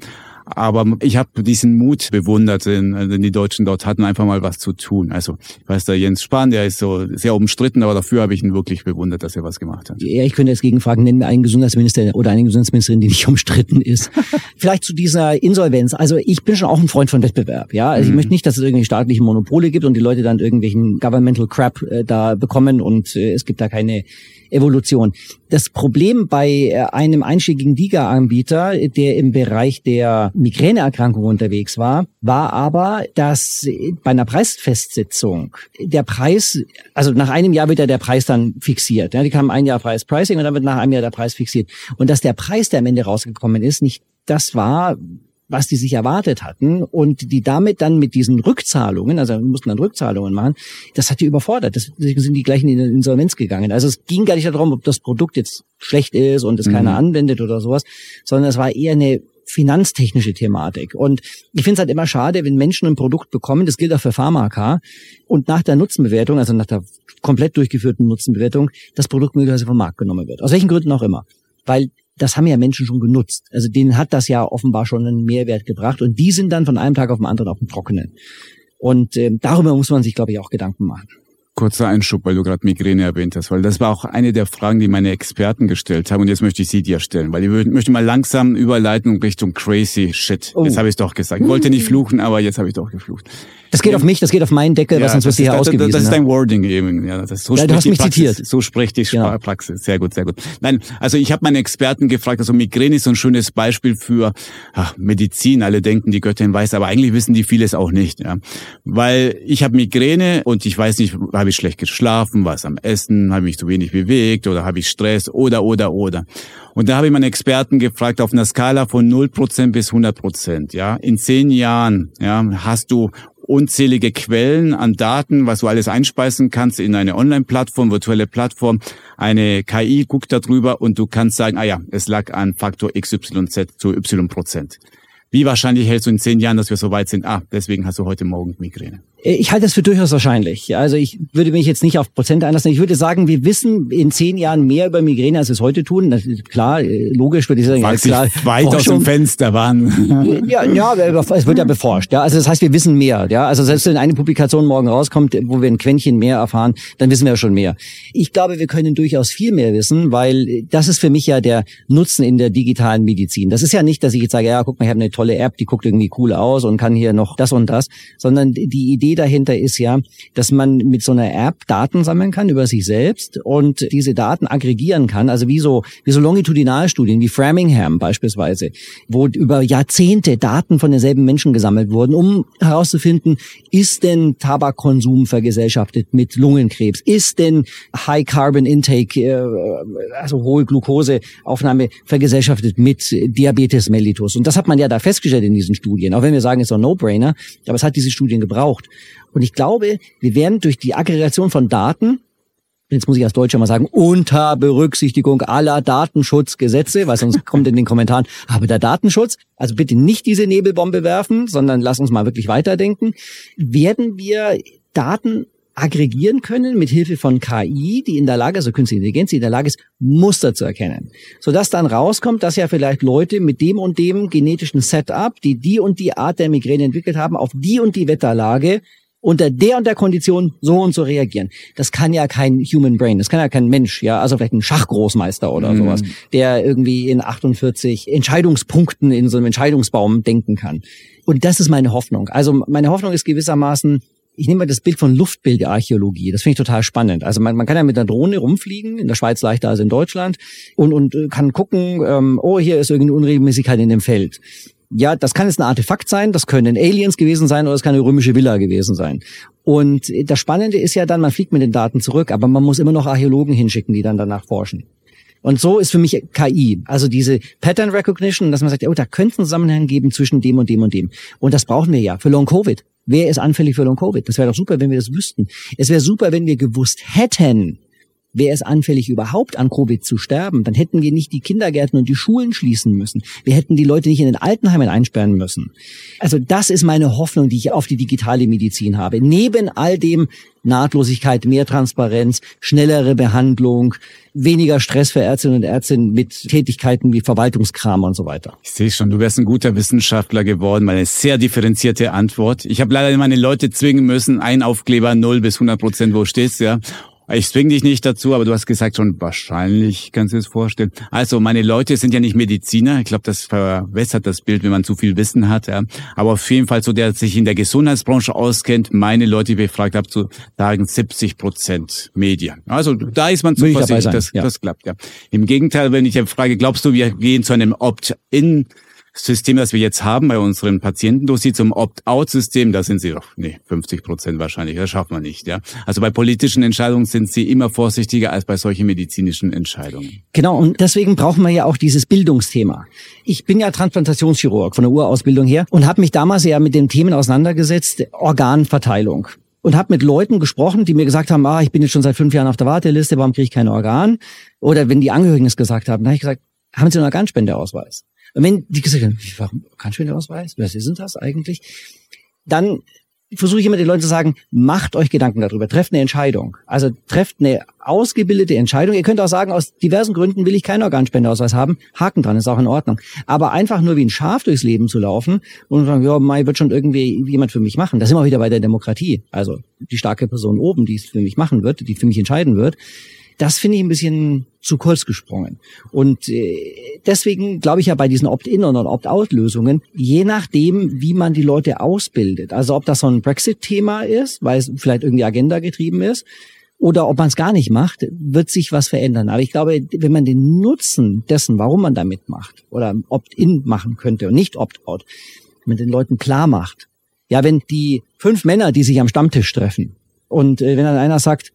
Aber ich habe diesen Mut bewundert, den die Deutschen dort hatten, einfach mal was zu tun. Also ich weiß, der Jens Spahn, der ist so sehr umstritten, aber dafür habe ich ihn wirklich bewundert, dass er was gemacht hat.
Ja, ich könnte jetzt gegenfragen, nennen wir einen Gesundheitsminister oder eine Gesundheitsministerin, die nicht umstritten ist. Vielleicht zu dieser Insolvenz. Also ich bin schon auch ein Freund von Wettbewerb. Ja, also ich mhm. möchte nicht, dass es irgendwie staatliche Monopole gibt und die Leute dann irgendwelchen Governmental Crap äh, da bekommen und äh, es gibt da keine Evolution. Das Problem bei äh, einem einschlägigen Liga-Anbieter, der im Bereich der Migräneerkrankung unterwegs war, war aber, dass bei einer Preisfestsetzung der Preis, also nach einem Jahr wird ja der Preis dann fixiert. Ja, die kamen ein Jahr Preis Pricing und dann wird nach einem Jahr der Preis fixiert. Und dass der Preis, der am Ende rausgekommen ist, nicht das war, was die sich erwartet hatten und die damit dann mit diesen Rückzahlungen, also mussten dann Rückzahlungen machen, das hat die überfordert. Deswegen sind die gleich in die Insolvenz gegangen. Also es ging gar nicht darum, ob das Produkt jetzt schlecht ist und es mhm. keiner anwendet oder sowas, sondern es war eher eine finanztechnische Thematik. Und ich finde es halt immer schade, wenn Menschen ein Produkt bekommen, das gilt auch für Pharmaka, und nach der Nutzenbewertung, also nach der komplett durchgeführten Nutzenbewertung, das Produkt möglicherweise vom Markt genommen wird. Aus welchen Gründen auch immer. Weil das haben ja Menschen schon genutzt. Also denen hat das ja offenbar schon einen Mehrwert gebracht und die sind dann von einem Tag auf den anderen auf dem Trockenen. Und äh, darüber muss man sich, glaube ich, auch Gedanken machen.
Kurzer Einschub, weil du gerade Migräne erwähnt hast, weil das war auch eine der Fragen, die meine Experten gestellt haben und jetzt möchte ich sie dir stellen, weil ich möchte mal langsam überleiten Richtung crazy shit. Oh. Jetzt habe ich doch gesagt. Ich wollte nicht fluchen, aber jetzt habe ich doch geflucht.
Das geht auf mich, das geht auf meinen Deckel, ja, was uns was hier ausgewiesen
Das ist dein Wording eben. Ja, das,
so ja, du hast mich
Praxis,
zitiert.
So spricht die ja. Praxis. Sehr gut, sehr gut. Nein, also ich habe meine Experten gefragt, also Migräne ist so ein schönes Beispiel für ach, Medizin. Alle denken, die Göttin weiß, aber eigentlich wissen die vieles auch nicht. Ja. Weil ich habe Migräne und ich weiß nicht, habe ich schlecht geschlafen, was am Essen, habe ich mich zu wenig bewegt oder habe ich Stress oder, oder, oder. Und da habe ich meine Experten gefragt, auf einer Skala von 0% bis 100%, ja, in zehn Jahren, ja, hast du unzählige Quellen an Daten, was du alles einspeisen kannst in eine Online-Plattform, virtuelle Plattform. Eine KI guckt darüber und du kannst sagen, ah ja, es lag an Faktor XYZ zu Y Prozent. Wie wahrscheinlich hältst du in zehn Jahren, dass wir so weit sind? Ah, deswegen hast du heute Morgen Migräne.
Äh, ich halte das für durchaus wahrscheinlich. Also ich würde mich jetzt nicht auf Prozent einlassen. Ich würde sagen, wir wissen in zehn Jahren mehr über Migräne, als wir es heute tun. Das ist klar, äh, logisch würde ich sagen.
Weiß klar, weit Forschung. aus dem Fenster waren.
ja, ja, es wird ja beforscht. Ja, also das heißt, wir wissen mehr. Ja, also selbst wenn eine Publikation morgen rauskommt, wo wir ein Quäntchen mehr erfahren, dann wissen wir ja schon mehr. Ich glaube, wir können durchaus viel mehr wissen, weil das ist für mich ja der Nutzen in der digitalen Medizin. Das ist ja nicht, dass ich jetzt sage, ja, guck mal, ich habe eine tolle App, die guckt irgendwie cool aus und kann hier noch das und das, sondern die Idee dahinter ist ja, dass man mit so einer App Daten sammeln kann über sich selbst und diese Daten aggregieren kann, also wie so, wie so Longitudinalstudien, wie Framingham beispielsweise, wo über Jahrzehnte Daten von denselben Menschen gesammelt wurden, um herauszufinden, ist denn Tabakkonsum vergesellschaftet mit Lungenkrebs? Ist denn High Carbon Intake, äh, also hohe Glukoseaufnahme vergesellschaftet mit Diabetes mellitus? Und das hat man ja da festgestellt in diesen Studien, auch wenn wir sagen, es ist ein No-Brainer, aber es hat diese Studien gebraucht. Und ich glaube, wir werden durch die Aggregation von Daten jetzt muss ich als Deutscher mal sagen, unter Berücksichtigung aller Datenschutzgesetze, weil sonst kommt in den Kommentaren, aber der Datenschutz, also bitte nicht diese Nebelbombe werfen, sondern lass uns mal wirklich weiterdenken. Werden wir Daten aggregieren können mit Hilfe von KI, die in der Lage, also künstliche Intelligenz, die in der Lage ist, Muster zu erkennen. Sodass dann rauskommt, dass ja vielleicht Leute mit dem und dem genetischen Setup, die die und die Art der Migräne entwickelt haben, auf die und die Wetterlage unter der und der Kondition so und so reagieren. Das kann ja kein Human Brain, das kann ja kein Mensch, ja, also vielleicht ein Schachgroßmeister oder mm. sowas, der irgendwie in 48 Entscheidungspunkten in so einem Entscheidungsbaum denken kann. Und das ist meine Hoffnung. Also meine Hoffnung ist gewissermaßen, ich nehme mal das Bild von Luftbildarchäologie. Das finde ich total spannend. Also man, man kann ja mit einer Drohne rumfliegen, in der Schweiz leichter als in Deutschland, und, und äh, kann gucken, ähm, oh, hier ist irgendeine Unregelmäßigkeit in dem Feld ja, das kann jetzt ein Artefakt sein, das können Aliens gewesen sein oder es kann eine römische Villa gewesen sein. Und das Spannende ist ja dann, man fliegt mit den Daten zurück, aber man muss immer noch Archäologen hinschicken, die dann danach forschen. Und so ist für mich KI, also diese Pattern Recognition, dass man sagt, oh, da könnte es einen Zusammenhang geben zwischen dem und dem und dem. Und das brauchen wir ja für Long Covid. Wer ist anfällig für Long Covid? Das wäre doch super, wenn wir das wüssten. Es wäre super, wenn wir gewusst hätten, Wäre es anfällig, überhaupt an Covid zu sterben, dann hätten wir nicht die Kindergärten und die Schulen schließen müssen. Wir hätten die Leute nicht in den Altenheimen einsperren müssen. Also das ist meine Hoffnung, die ich auf die digitale Medizin habe. Neben all dem Nahtlosigkeit, mehr Transparenz, schnellere Behandlung, weniger Stress für Ärztinnen und Ärzte mit Tätigkeiten wie Verwaltungskram und so weiter.
Ich sehe schon, du wärst ein guter Wissenschaftler geworden, mal eine sehr differenzierte Antwort. Ich habe leider meine Leute zwingen müssen, ein Aufkleber 0 bis 100 Prozent, wo stehst, ja. Ich zwing dich nicht dazu, aber du hast gesagt schon, wahrscheinlich kannst du es vorstellen. Also meine Leute sind ja nicht Mediziner. Ich glaube, das verwässert das Bild, wenn man zu viel Wissen hat. Ja. Aber auf jeden Fall so, der sich in der Gesundheitsbranche auskennt, meine Leute, die ich befragt habe, zu sagen 70 Prozent Medien. Also da ist man zuversichtlich, dass ja. das klappt. Ja. Im Gegenteil, wenn ich frage, glaubst du, wir gehen zu einem Opt-in System, das wir jetzt haben bei unseren Patientendossier zum Opt-out-System, da sind sie doch, nee, 50 Prozent wahrscheinlich, das schafft man nicht, ja. Also bei politischen Entscheidungen sind sie immer vorsichtiger als bei solchen medizinischen Entscheidungen.
Genau, und deswegen brauchen wir ja auch dieses Bildungsthema. Ich bin ja Transplantationschirurg von der Urausbildung her und habe mich damals ja mit den Themen auseinandergesetzt, Organverteilung und habe mit Leuten gesprochen, die mir gesagt haben, ah, ich bin jetzt schon seit fünf Jahren auf der Warteliste, warum kriege ich kein Organ? Oder wenn die Angehörigen es gesagt haben, dann habe ich gesagt, haben Sie einen Organspendeausweis? Und wenn die gesagt haben, warum kannst du mir Ausweis? Was ist denn das eigentlich? Dann versuche ich immer den Leuten zu sagen, macht euch Gedanken darüber, trefft eine Entscheidung. Also trefft eine ausgebildete Entscheidung. Ihr könnt auch sagen, aus diversen Gründen will ich keinen Organspendeausweis haben. Haken dran, ist auch in Ordnung. Aber einfach nur wie ein Schaf durchs Leben zu laufen und sagen, ja, Mai wird schon irgendwie jemand für mich machen. Da sind wir wieder bei der Demokratie. Also die starke Person oben, die es für mich machen wird, die für mich entscheiden wird. Das finde ich ein bisschen zu kurz gesprungen. Und äh, deswegen glaube ich ja bei diesen Opt-in und Opt-out-Lösungen, je nachdem, wie man die Leute ausbildet, also ob das so ein Brexit-Thema ist, weil es vielleicht irgendwie Agenda getrieben ist, oder ob man es gar nicht macht, wird sich was verändern. Aber ich glaube, wenn man den Nutzen dessen, warum man da mitmacht, oder Opt-in machen könnte und nicht Opt-out, wenn man den Leuten klar macht, ja, wenn die fünf Männer, die sich am Stammtisch treffen, und äh, wenn dann einer sagt,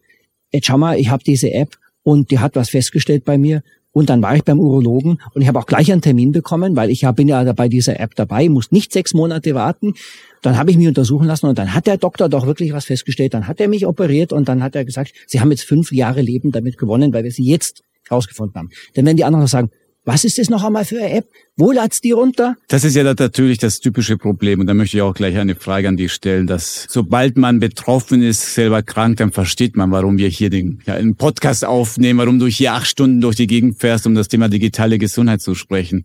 jetzt schau mal, ich habe diese App und die hat was festgestellt bei mir. Und dann war ich beim Urologen und ich habe auch gleich einen Termin bekommen, weil ich bin ja bei dieser App dabei, muss nicht sechs Monate warten. Dann habe ich mich untersuchen lassen und dann hat der Doktor doch wirklich was festgestellt. Dann hat er mich operiert und dann hat er gesagt, Sie haben jetzt fünf Jahre Leben damit gewonnen, weil wir sie jetzt rausgefunden haben. Denn wenn die anderen noch sagen, was ist das noch einmal für eine App? Wo lad's die runter?
Das ist ja natürlich das typische Problem. Und da möchte ich auch gleich eine Frage an dich stellen, dass sobald man betroffen ist, selber krank, dann versteht man, warum wir hier den, ja, einen Podcast aufnehmen, warum du hier acht Stunden durch die Gegend fährst, um das Thema digitale Gesundheit zu sprechen.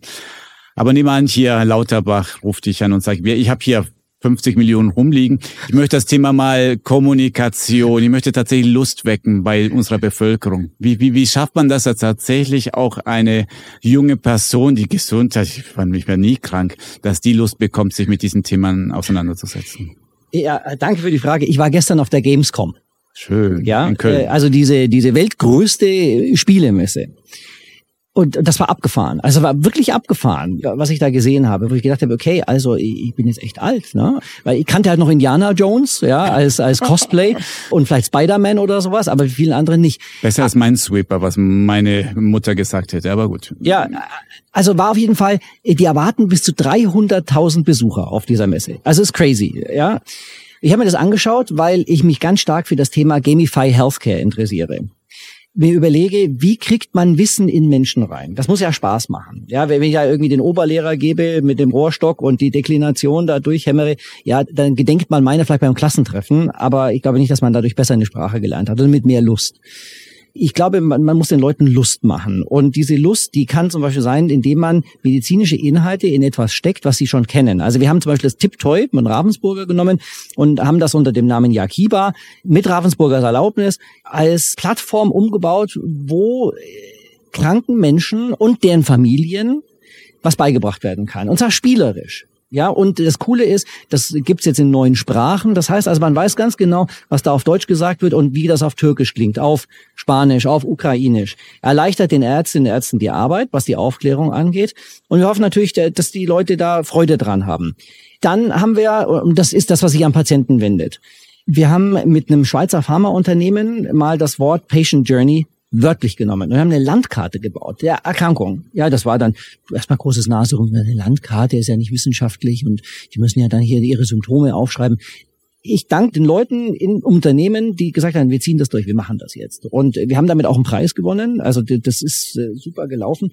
Aber nimm an, hier Lauterbach ruft dich an und sagt, ich habe hier 50 Millionen rumliegen. Ich möchte das Thema mal Kommunikation, ich möchte tatsächlich Lust wecken bei unserer Bevölkerung. Wie, wie, wie schafft man das, dass tatsächlich auch eine junge Person, die Gesundheit, ich fand mich nie krank, dass die Lust bekommt, sich mit diesen Themen auseinanderzusetzen?
Ja, danke für die Frage. Ich war gestern auf der Gamescom.
Schön.
Ja, in Köln. Äh, also diese, diese weltgrößte Spielemesse. Und das war abgefahren. Also war wirklich abgefahren, was ich da gesehen habe, wo ich gedacht habe, okay, also ich bin jetzt echt alt, ne? Weil ich kannte halt noch Indiana Jones, ja, als, als Cosplay und vielleicht Spider-Man oder sowas, aber vielen anderen nicht.
Besser als mein Sweeper, was meine Mutter gesagt hätte, aber gut.
Ja, also war auf jeden Fall, die erwarten bis zu 300.000 Besucher auf dieser Messe. Also ist crazy, ja. Ich habe mir das angeschaut, weil ich mich ganz stark für das Thema Gamify Healthcare interessiere. Mir überlege, wie kriegt man Wissen in Menschen rein? Das muss ja Spaß machen. Ja, wenn ich ja irgendwie den Oberlehrer gebe mit dem Rohrstock und die Deklination da durchhämmere, ja, dann gedenkt man meine vielleicht beim Klassentreffen, aber ich glaube nicht, dass man dadurch besser eine Sprache gelernt hat und mit mehr Lust ich glaube, man, man muss den Leuten Lust machen. Und diese Lust, die kann zum Beispiel sein, indem man medizinische Inhalte in etwas steckt, was sie schon kennen. Also wir haben zum Beispiel das Tiptoy mit Ravensburger genommen und haben das unter dem Namen Yakiba mit Ravensburgers Erlaubnis als Plattform umgebaut, wo kranken Menschen und deren Familien was beigebracht werden kann. Und zwar spielerisch. Ja, und das Coole ist, das gibt's jetzt in neuen Sprachen. Das heißt also, man weiß ganz genau, was da auf Deutsch gesagt wird und wie das auf Türkisch klingt, auf Spanisch, auf Ukrainisch. Erleichtert den Ärztinnen und Ärzten die Arbeit, was die Aufklärung angeht. Und wir hoffen natürlich, dass die Leute da Freude dran haben. Dann haben wir, und das ist das, was sich am Patienten wendet. Wir haben mit einem Schweizer Pharmaunternehmen mal das Wort Patient Journey wörtlich genommen. Wir haben eine Landkarte gebaut der Erkrankung. Ja, das war dann erstmal großes Nase rum. Eine Landkarte ist ja nicht wissenschaftlich und die müssen ja dann hier ihre Symptome aufschreiben. Ich danke den Leuten in Unternehmen, die gesagt haben, wir ziehen das durch, wir machen das jetzt. Und wir haben damit auch einen Preis gewonnen. Also das ist äh, super gelaufen.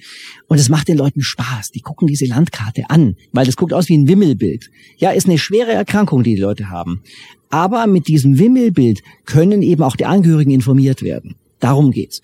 Und es macht den Leuten Spaß. Die gucken diese Landkarte an, weil das guckt aus wie ein Wimmelbild. Ja, ist eine schwere Erkrankung, die die Leute haben. Aber mit diesem Wimmelbild können eben auch die Angehörigen informiert werden. Darum geht's.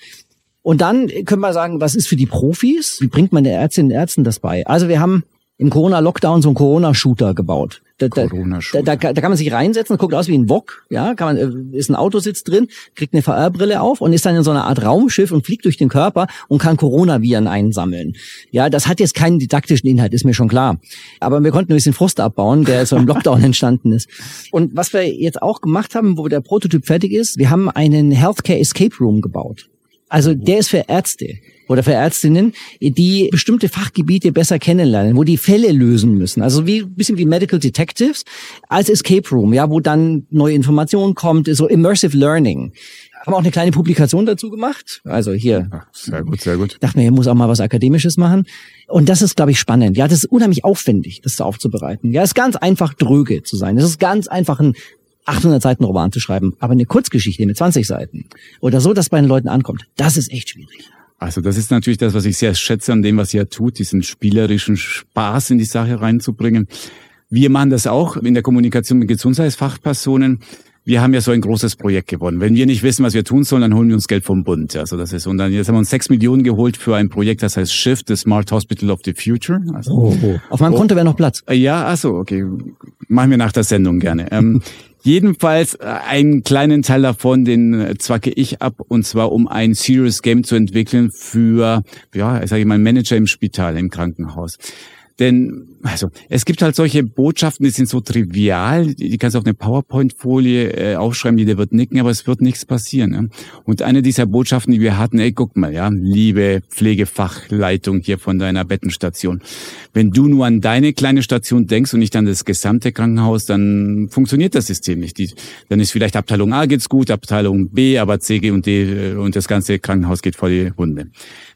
Und dann können wir sagen, was ist für die Profis? Wie bringt man den Ärztinnen und Ärzten das bei? Also wir haben im Corona-Lockdown so einen Corona-Shooter gebaut. Da, da, da, da, da kann man sich reinsetzen, guckt aus wie ein Wok, ja, kann man, äh, ist ein Autositz drin, kriegt eine VR-Brille auf und ist dann in so einer Art Raumschiff und fliegt durch den Körper und kann Coronaviren einsammeln. Ja, das hat jetzt keinen didaktischen Inhalt, ist mir schon klar. Aber wir konnten ein bisschen Frust abbauen, der so im Lockdown entstanden ist. Und was wir jetzt auch gemacht haben, wo der Prototyp fertig ist, wir haben einen Healthcare Escape Room gebaut. Also der ist für Ärzte oder für Ärztinnen, die bestimmte Fachgebiete besser kennenlernen, wo die Fälle lösen müssen. Also wie bisschen wie Medical Detectives als Escape Room, ja, wo dann neue Informationen kommt, so Immersive Learning. Haben auch eine kleine Publikation dazu gemacht. Also hier.
Ach, sehr gut, sehr gut.
Dachte mir, hier muss auch mal was Akademisches machen. Und das ist, glaube ich, spannend. Ja, das ist unheimlich aufwendig, das aufzubereiten. Ja, es ist ganz einfach dröge zu sein. Es ist ganz einfach ein 800 Seiten Roman zu schreiben, aber eine Kurzgeschichte mit 20 Seiten oder so, dass bei den Leuten ankommt, das ist echt schwierig.
Also das ist natürlich das, was ich sehr schätze an dem, was ihr tut, diesen spielerischen Spaß in die Sache reinzubringen. Wir machen das auch in der Kommunikation mit Gesundheitsfachpersonen wir haben ja so ein großes Projekt gewonnen. Wenn wir nicht wissen, was wir tun sollen, dann holen wir uns Geld vom Bund. Also das ist, und dann jetzt haben wir uns sechs Millionen geholt für ein Projekt, das heißt Shift, the Smart Hospital of the Future. Also,
oh, oh. Auf meinem oh. Konto wäre noch Platz.
Äh, ja, also okay. Machen wir nach der Sendung gerne. Ähm, Jedenfalls äh, einen kleinen Teil davon, den äh, zwacke ich ab, und zwar um ein Serious Game zu entwickeln für, ja, ich sage mal, Manager im Spital, im Krankenhaus. Denn, also, es gibt halt solche Botschaften, die sind so trivial, die, kannst du auf eine PowerPoint-Folie äh, aufschreiben, die wird nicken, aber es wird nichts passieren. Ne? Und eine dieser Botschaften, die wir hatten, ey, guck mal, ja, liebe Pflegefachleitung hier von deiner Bettenstation. Wenn du nur an deine kleine Station denkst und nicht an das gesamte Krankenhaus, dann funktioniert das System nicht. Die, dann ist vielleicht Abteilung A geht's gut, Abteilung B, aber C, G und D äh, und das ganze Krankenhaus geht vor die Hunde.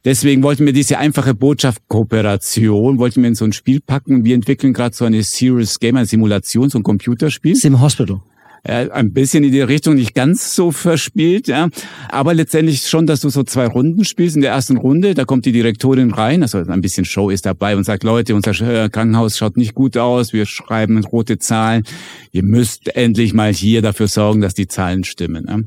Deswegen wollten wir diese einfache Botschaft Kooperation, wollten wir in so ein Spiel packen. Wir entwickeln gerade so eine Serious Gamer Simulation, so ein Computerspiel.
Sim Hospital.
Ein bisschen in die Richtung, nicht ganz so verspielt, ja. Aber letztendlich schon, dass du so zwei Runden spielst. In der ersten Runde, da kommt die Direktorin rein, also ein bisschen Show ist dabei und sagt, Leute, unser Krankenhaus schaut nicht gut aus, wir schreiben rote Zahlen. Ihr müsst endlich mal hier dafür sorgen, dass die Zahlen stimmen. Ja.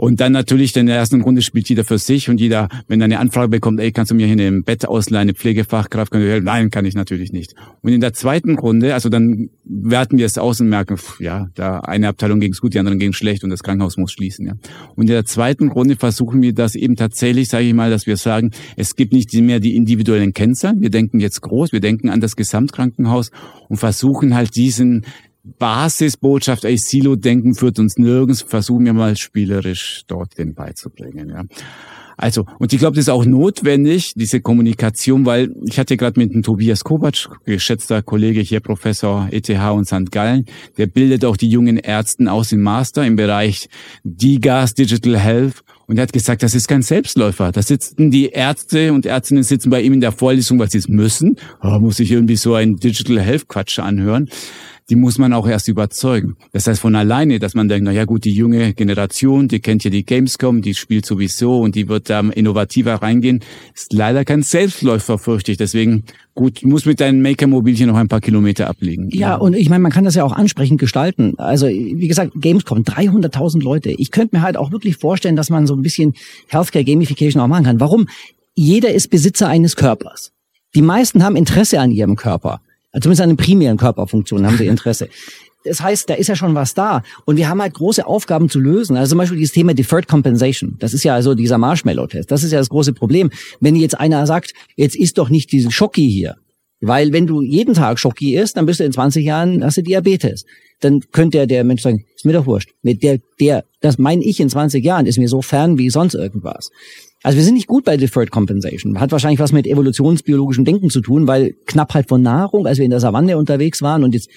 Und dann natürlich in der ersten Runde spielt jeder für sich und jeder, wenn er eine Anfrage bekommt, ey, kannst du mir hier ein Bett ausleihen, eine Pflegefachkraft, kann du Nein, kann ich natürlich nicht. Und in der zweiten Runde, also dann werten wir es aus und merken, pff, ja, da eine Abteilung ging es gut, die anderen ging schlecht und das Krankenhaus muss schließen. Ja. Und in der zweiten Runde versuchen wir das eben tatsächlich, sage ich mal, dass wir sagen, es gibt nicht mehr die individuellen Kennzahlen. Wir denken jetzt groß, wir denken an das Gesamtkrankenhaus und versuchen halt diesen Basisbotschaft, ey, Silo-Denken führt uns nirgends, versuchen wir mal spielerisch dort den beizubringen. Ja. Also, und ich glaube, das ist auch notwendig, diese Kommunikation, weil ich hatte gerade mit dem Tobias Kovac, geschätzter Kollege hier, Professor ETH und St. Gallen, der bildet auch die jungen Ärzten aus im Master im Bereich DIGAS, Digital Health. Und er hat gesagt, das ist kein Selbstläufer. Da sitzen die Ärzte und Ärztinnen sitzen bei ihm in der Vorlesung, weil sie es müssen. Oh, muss ich irgendwie so ein Digital Health Quatsch anhören die muss man auch erst überzeugen. Das heißt von alleine, dass man denkt, na ja gut, die junge Generation, die kennt ja die Gamescom, die spielt sowieso und die wird da innovativer reingehen, ist leider kein Selbstläufer, fürchte ich. Deswegen gut, muss mit deinem Maker-Mobilchen noch ein paar Kilometer ablegen.
Ja, und ich meine, man kann das ja auch ansprechend gestalten. Also wie gesagt, Gamescom, 300.000 Leute. Ich könnte mir halt auch wirklich vorstellen, dass man so ein bisschen Healthcare Gamification auch machen kann. Warum? Jeder ist Besitzer eines Körpers. Die meisten haben Interesse an ihrem Körper. Zumindest an den primären Körperfunktionen haben sie Interesse. Das heißt, da ist ja schon was da. Und wir haben halt große Aufgaben zu lösen. Also zum Beispiel dieses Thema Deferred Compensation. Das ist ja also dieser Marshmallow-Test. Das ist ja das große Problem. Wenn jetzt einer sagt, jetzt isst doch nicht diesen Schocki hier. Weil wenn du jeden Tag Schocki isst, dann bist du in 20 Jahren, hast du Diabetes. Dann könnte der, der Mensch sagen, ist mir doch wurscht. Mit der, der, das mein ich in 20 Jahren, ist mir so fern wie sonst irgendwas. Also wir sind nicht gut bei Deferred Compensation. Hat wahrscheinlich was mit evolutionsbiologischem Denken zu tun, weil Knappheit von Nahrung, als wir in der Savanne unterwegs waren und jetzt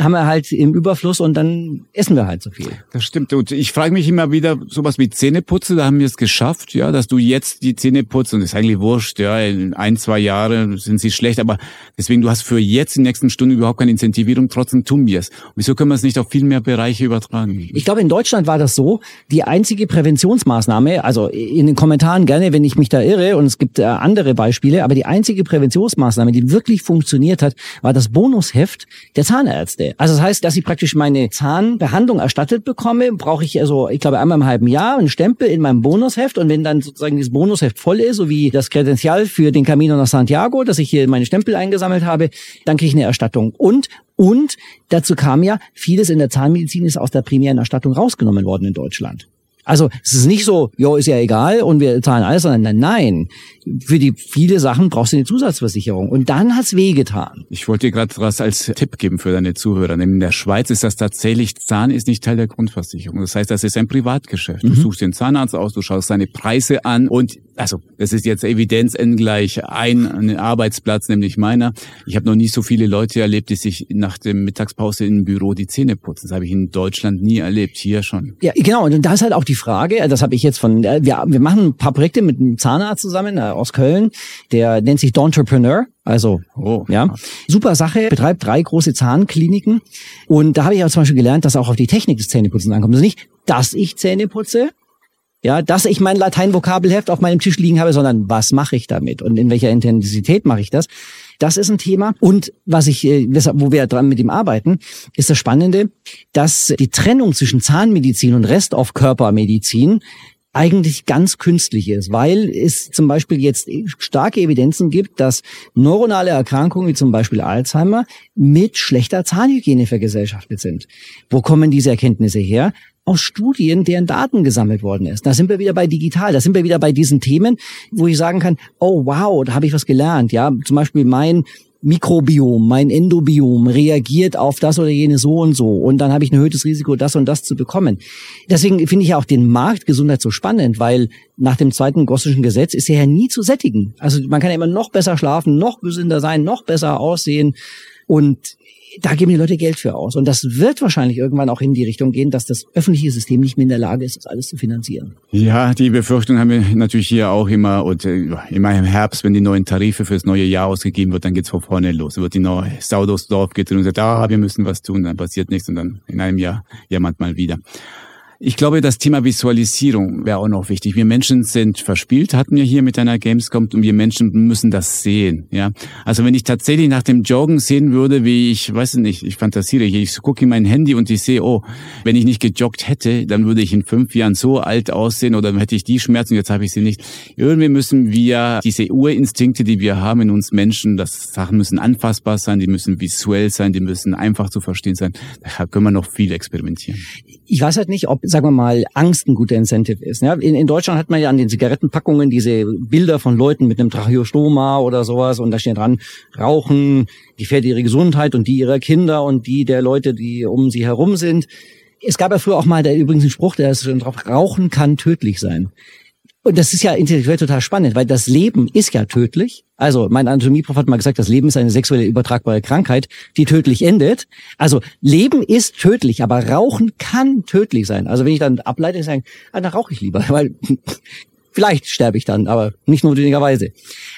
haben wir halt im Überfluss und dann essen wir halt so viel.
Das stimmt. Und ich frage mich immer wieder, sowas wie Zähneputze, da haben wir es geschafft, ja, dass du jetzt die Zähne putzt und ist eigentlich wurscht, ja, in ein, zwei Jahre sind sie schlecht, aber deswegen, du hast für jetzt in den nächsten Stunden überhaupt keine Incentivierung, trotzdem tun wir es. Wieso können wir es nicht auf viel mehr Bereiche übertragen?
Ich glaube, in Deutschland war das so, die einzige Präventionsmaßnahme, also in den Kommentaren gerne, wenn ich mich da irre, und es gibt äh, andere Beispiele, aber die einzige Präventionsmaßnahme, die wirklich funktioniert hat, war das Bonusheft der Zahnärzte. Zahnärzte. Also das heißt, dass ich praktisch meine Zahnbehandlung erstattet bekomme, brauche ich also, ich glaube, einmal im halben Jahr einen Stempel in meinem Bonusheft und wenn dann sozusagen dieses Bonusheft voll ist, so wie das Kredenzial für den Camino nach Santiago, dass ich hier meine Stempel eingesammelt habe, dann kriege ich eine Erstattung. Und und dazu kam ja, vieles in der Zahnmedizin ist aus der primären Erstattung rausgenommen worden in Deutschland. Also es ist nicht so, jo, ist ja egal und wir zahlen alles, sondern nein, für die viele Sachen brauchst du eine Zusatzversicherung. Und dann hat's wehgetan.
Ich wollte dir gerade was als Tipp geben für deine Zuhörer. In der Schweiz ist das tatsächlich, Zahn ist nicht Teil der Grundversicherung. Das heißt, das ist ein Privatgeschäft. Du mhm. suchst den Zahnarzt aus, du schaust seine Preise an und also das ist jetzt Evidenz n gleich ein, Arbeitsplatz, nämlich meiner. Ich habe noch nie so viele Leute erlebt, die sich nach dem Mittagspause im Büro die Zähne putzen. Das habe ich in Deutschland nie erlebt, hier schon.
Ja, genau. Und da ist halt auch die Frage, das habe ich jetzt von, wir, wir machen ein paar Projekte mit einem Zahnarzt zusammen äh, aus Köln, der nennt sich D'Entrepreneur. Also, oh, ja, super Sache, betreibt drei große Zahnkliniken. Und da habe ich auch zum Beispiel gelernt, dass auch auf die Technik des Zähneputzens ankommt. Also nicht, dass ich Zähne putze, ja, dass ich mein Latein-Vokabelheft auf meinem Tisch liegen habe, sondern was mache ich damit und in welcher Intensität mache ich das? Das ist ein Thema. Und was ich, äh, wo wir dran mit ihm arbeiten, ist das Spannende, dass die Trennung zwischen Zahnmedizin und Rest of Körpermedizin eigentlich ganz künstlich ist, weil es zum Beispiel jetzt starke Evidenzen gibt, dass neuronale Erkrankungen wie zum Beispiel Alzheimer mit schlechter Zahnhygiene vergesellschaftet sind. Wo kommen diese Erkenntnisse her? Aus Studien, deren Daten gesammelt worden ist. Da sind wir wieder bei digital, da sind wir wieder bei diesen Themen, wo ich sagen kann, oh wow, da habe ich was gelernt. Ja, zum Beispiel mein Mikrobiom, mein Endobiom reagiert auf das oder jene so und so und dann habe ich ein erhöhtes Risiko, das und das zu bekommen. Deswegen finde ich ja auch den Markt Gesundheit so spannend, weil nach dem zweiten Gossischen Gesetz ist er ja nie zu sättigen. Also man kann ja immer noch besser schlafen, noch gesünder sein, noch besser aussehen und da geben die Leute Geld für aus. Und das wird wahrscheinlich irgendwann auch in die Richtung gehen, dass das öffentliche System nicht mehr in der Lage ist, das alles zu finanzieren.
Ja, die Befürchtung haben wir natürlich hier auch immer und äh, immer im Herbst, wenn die neuen Tarife fürs neue Jahr ausgegeben wird, dann geht's von vorne los. Wird die neue Sau durchs Dorf geht und sagt, ah, wir müssen was tun, dann passiert nichts und dann in einem Jahr jammert mal wieder. Ich glaube, das Thema Visualisierung wäre auch noch wichtig. Wir Menschen sind verspielt, hatten wir hier mit einer Gamescom und wir Menschen müssen das sehen. Ja, also wenn ich tatsächlich nach dem Joggen sehen würde, wie ich, weiß nicht, ich fantasiere hier, ich gucke in mein Handy und ich sehe, oh, wenn ich nicht gejoggt hätte, dann würde ich in fünf Jahren so alt aussehen oder dann hätte ich die Schmerzen, jetzt habe ich sie nicht. Irgendwie müssen wir diese Urinstinkte, die wir haben in uns Menschen, das Sachen müssen anfassbar sein, die müssen visuell sein, die müssen einfach zu verstehen sein. Da können wir noch viel experimentieren.
Ich weiß halt nicht, ob sagen wir mal, Angst ein guter Incentive ist. Ja, in, in Deutschland hat man ja an den Zigarettenpackungen diese Bilder von Leuten mit einem Tracheostoma oder sowas und da steht dran, Rauchen gefährdet ihre Gesundheit und die ihrer Kinder und die der Leute, die um sie herum sind. Es gab ja früher auch mal der übrigens einen Spruch, der ist drauf, Rauchen kann tödlich sein. Und das ist ja intellektuell total spannend, weil das Leben ist ja tödlich. Also mein Anatomieprof hat mal gesagt, das Leben ist eine sexuelle übertragbare Krankheit, die tödlich endet. Also Leben ist tödlich, aber Rauchen kann tödlich sein. Also wenn ich dann ableite, sagen, ah, dann rauche ich lieber, weil vielleicht sterbe ich dann, aber nicht notwendigerweise.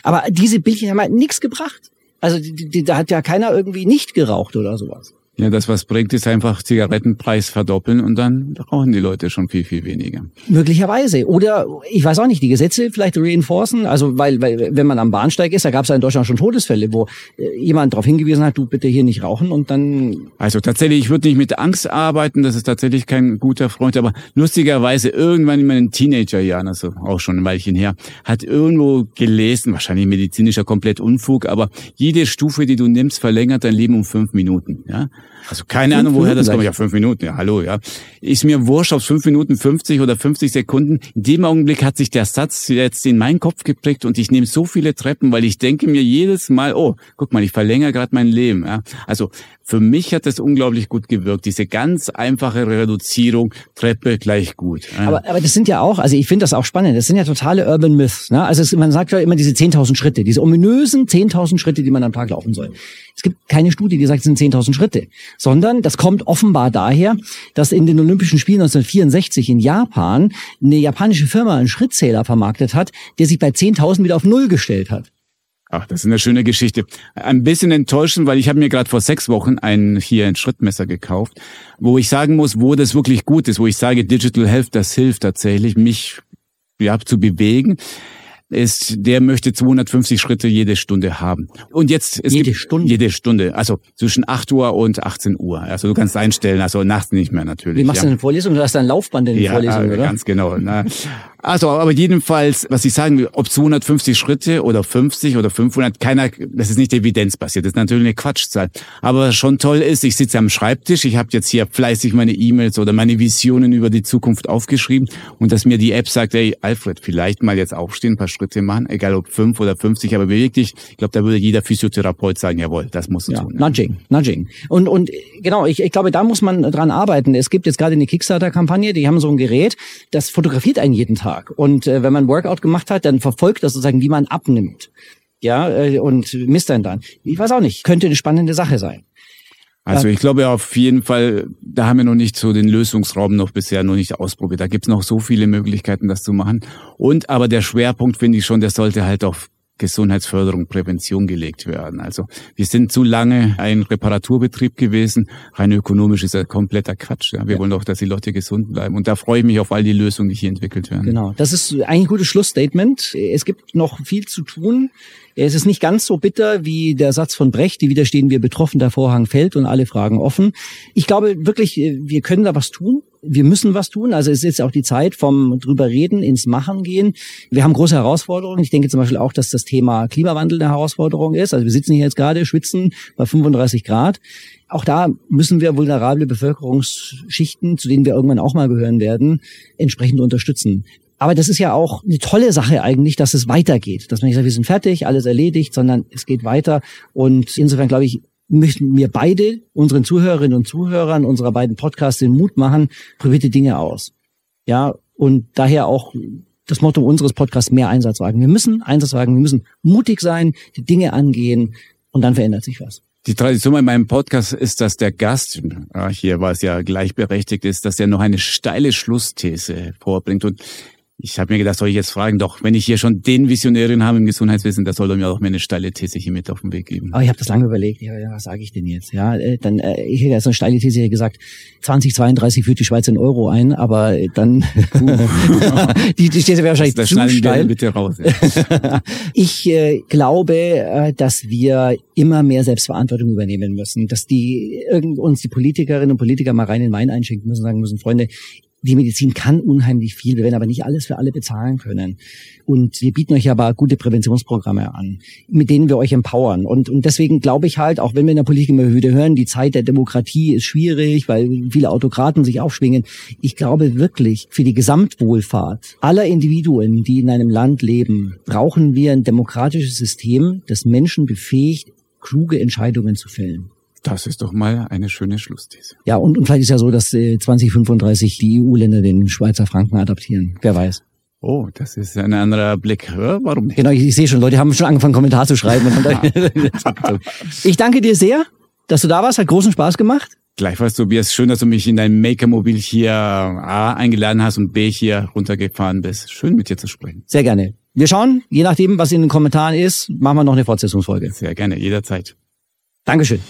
Aber diese Bildchen haben halt nichts gebracht. Also die, die, da hat ja keiner irgendwie nicht geraucht oder sowas.
Ja, das was bringt, ist einfach Zigarettenpreis verdoppeln und dann rauchen die Leute schon viel, viel weniger.
Möglicherweise. Oder ich weiß auch nicht, die Gesetze vielleicht reinforcen. Also weil, weil wenn man am Bahnsteig ist, da gab es ja in Deutschland schon Todesfälle, wo äh, jemand darauf hingewiesen hat, du bitte hier nicht rauchen und dann.
Also tatsächlich, ich würde nicht mit Angst arbeiten, das ist tatsächlich kein guter Freund, aber lustigerweise irgendwann in meinen Teenagerjahren, also auch schon ein Weilchen her, hat irgendwo gelesen, wahrscheinlich medizinischer komplett Unfug, aber jede Stufe, die du nimmst, verlängert dein Leben um fünf Minuten. Ja? Also keine Ahnung, woher das kommt. Ja, fünf Minuten, ja, hallo, ja. Ist mir wurscht, auf fünf Minuten 50 oder 50 Sekunden. In dem Augenblick hat sich der Satz jetzt in meinen Kopf geprägt und ich nehme so viele Treppen, weil ich denke mir jedes Mal, oh, guck mal, ich verlängere gerade mein Leben. Ja. Also für mich hat das unglaublich gut gewirkt. Diese ganz einfache Reduzierung, Treppe gleich gut.
Ja. Aber, aber das sind ja auch, also ich finde das auch spannend, das sind ja totale Urban Myths. Ne? Also es, man sagt ja immer diese 10.000 Schritte, diese ominösen 10.000 Schritte, die man am Tag laufen soll. Es gibt keine Studie, die sagt, es sind 10.000 Schritte, sondern das kommt offenbar daher, dass in den Olympischen Spielen 1964 in Japan eine japanische Firma einen Schrittzähler vermarktet hat, der sich bei 10.000 wieder auf Null gestellt hat.
Ach, das ist eine schöne Geschichte. Ein bisschen enttäuschend, weil ich habe mir gerade vor sechs Wochen ein hier ein Schrittmesser gekauft, wo ich sagen muss, wo das wirklich gut ist, wo ich sage, Digital Health, das hilft tatsächlich, mich ja, zu bewegen ist, der möchte 250 Schritte jede Stunde haben. Und jetzt
es jede gibt Stunde
jede Stunde, also zwischen 8 Uhr und 18 Uhr. Also du kannst einstellen, also nachts nicht mehr natürlich.
Wie machst ja. du eine Vorlesung? Du hast ein Laufband in den
ja,
Vorlesungen,
äh,
oder?
Ganz genau. Na, also, aber jedenfalls, was ich sagen will, ob 250 Schritte oder 50 oder 500, keiner, das ist nicht evidenzbasiert, das ist natürlich eine Quatschzahl. Aber was schon toll ist, ich sitze am Schreibtisch, ich habe jetzt hier fleißig meine E-Mails oder meine Visionen über die Zukunft aufgeschrieben und dass mir die App sagt, ey, Alfred, vielleicht mal jetzt aufstehen, ein paar Schritte machen, egal ob 5 oder 50, aber wirklich, ich glaube, da würde jeder Physiotherapeut sagen, jawohl, das musst du
ja,
tun.
Nudging, nudging. Und, und genau, ich, ich glaube, da muss man dran arbeiten. Es gibt jetzt gerade eine Kickstarter-Kampagne, die haben so ein Gerät, das fotografiert einen jeden Tag. Tag. Und äh, wenn man Workout gemacht hat, dann verfolgt das sozusagen, wie man abnimmt. Ja, äh, und misst dann dann. Ich weiß auch nicht, könnte eine spannende Sache sein.
Also ich glaube auf jeden Fall, da haben wir noch nicht so den Lösungsraum noch bisher noch nicht ausprobiert. Da gibt's noch so viele Möglichkeiten, das zu machen. Und aber der Schwerpunkt finde ich schon, der sollte halt auf Gesundheitsförderung, Prävention gelegt werden. Also wir sind zu lange ein Reparaturbetrieb gewesen. Rein ökonomisch ist ja kompletter Quatsch. Ja. Wir ja. wollen doch, dass die Leute gesund bleiben. Und da freue ich mich auf all die Lösungen, die hier entwickelt werden.
Genau, das ist eigentlich ein gutes Schlussstatement. Es gibt noch viel zu tun. Es ist nicht ganz so bitter wie der Satz von Brecht, die widerstehen wir betroffen, der Vorhang fällt und alle Fragen offen. Ich glaube wirklich, wir können da was tun wir müssen was tun. Also es ist jetzt auch die Zeit vom drüber reden ins Machen gehen. Wir haben große Herausforderungen. Ich denke zum Beispiel auch, dass das Thema Klimawandel eine Herausforderung ist. Also wir sitzen hier jetzt gerade, schwitzen bei 35 Grad. Auch da müssen wir vulnerable Bevölkerungsschichten, zu denen wir irgendwann auch mal gehören werden, entsprechend unterstützen. Aber das ist ja auch eine tolle Sache eigentlich, dass es weitergeht. Dass man nicht sagt, wir sind fertig, alles erledigt, sondern es geht weiter. Und insofern glaube ich, möchten wir beide unseren Zuhörerinnen und Zuhörern unserer beiden Podcasts den Mut machen, probierte Dinge aus. Ja, und daher auch das Motto unseres Podcasts mehr Einsatz wagen. Wir müssen Einsatz wagen, wir müssen mutig sein, die Dinge angehen und dann verändert sich was.
Die Tradition bei meinem Podcast ist, dass der Gast, hier war es ja gleichberechtigt ist, dass er noch eine steile Schlussthese vorbringt. Und ich habe mir gedacht, soll ich jetzt fragen, doch, wenn ich hier schon den Visionärin habe im Gesundheitswesen, da soll er mir auch mir eine steile These hier mit auf den Weg geben.
Aber ich habe das lange überlegt, ja, ja was sage ich denn jetzt? Ja, äh, dann äh, ich hätte jetzt eine steile These gesagt, 2032 führt die Schweiz in Euro ein, aber dann die, die These wäre wahrscheinlich das, zu steil.
bitte raus.
Ja. ich äh, glaube, äh, dass wir immer mehr Selbstverantwortung übernehmen müssen, dass die irgend uns die Politikerinnen und Politiker mal rein in den Main einschenken müssen, sagen müssen, Freunde, die Medizin kann unheimlich viel, wir werden aber nicht alles für alle bezahlen können. Und wir bieten euch aber gute Präventionsprogramme an, mit denen wir euch empowern. Und, und deswegen glaube ich halt, auch wenn wir in der Politik immer wieder hören, die Zeit der Demokratie ist schwierig, weil viele Autokraten sich aufschwingen. Ich glaube wirklich, für die Gesamtwohlfahrt aller Individuen, die in einem Land leben, brauchen wir ein demokratisches System, das Menschen befähigt, kluge Entscheidungen zu fällen.
Das ist doch mal eine schöne Schlussthese.
Ja, und, und vielleicht ist ja so, dass äh, 2035 die EU-Länder den Schweizer Franken adaptieren. Wer weiß.
Oh, das ist ein anderer Blick. Warum nicht?
Genau, ich, ich sehe schon, Leute haben schon angefangen, Kommentar zu schreiben. ich danke dir sehr, dass du da warst. Hat großen Spaß gemacht.
Gleichfalls, Tobias, schön, dass du mich in dein Maker-Mobil hier A eingeladen hast und B hier runtergefahren bist. Schön mit dir zu sprechen.
Sehr gerne. Wir schauen, je nachdem, was in den Kommentaren ist, machen wir noch eine Fortsetzungsfolge.
Sehr gerne, jederzeit.
Dankeschön.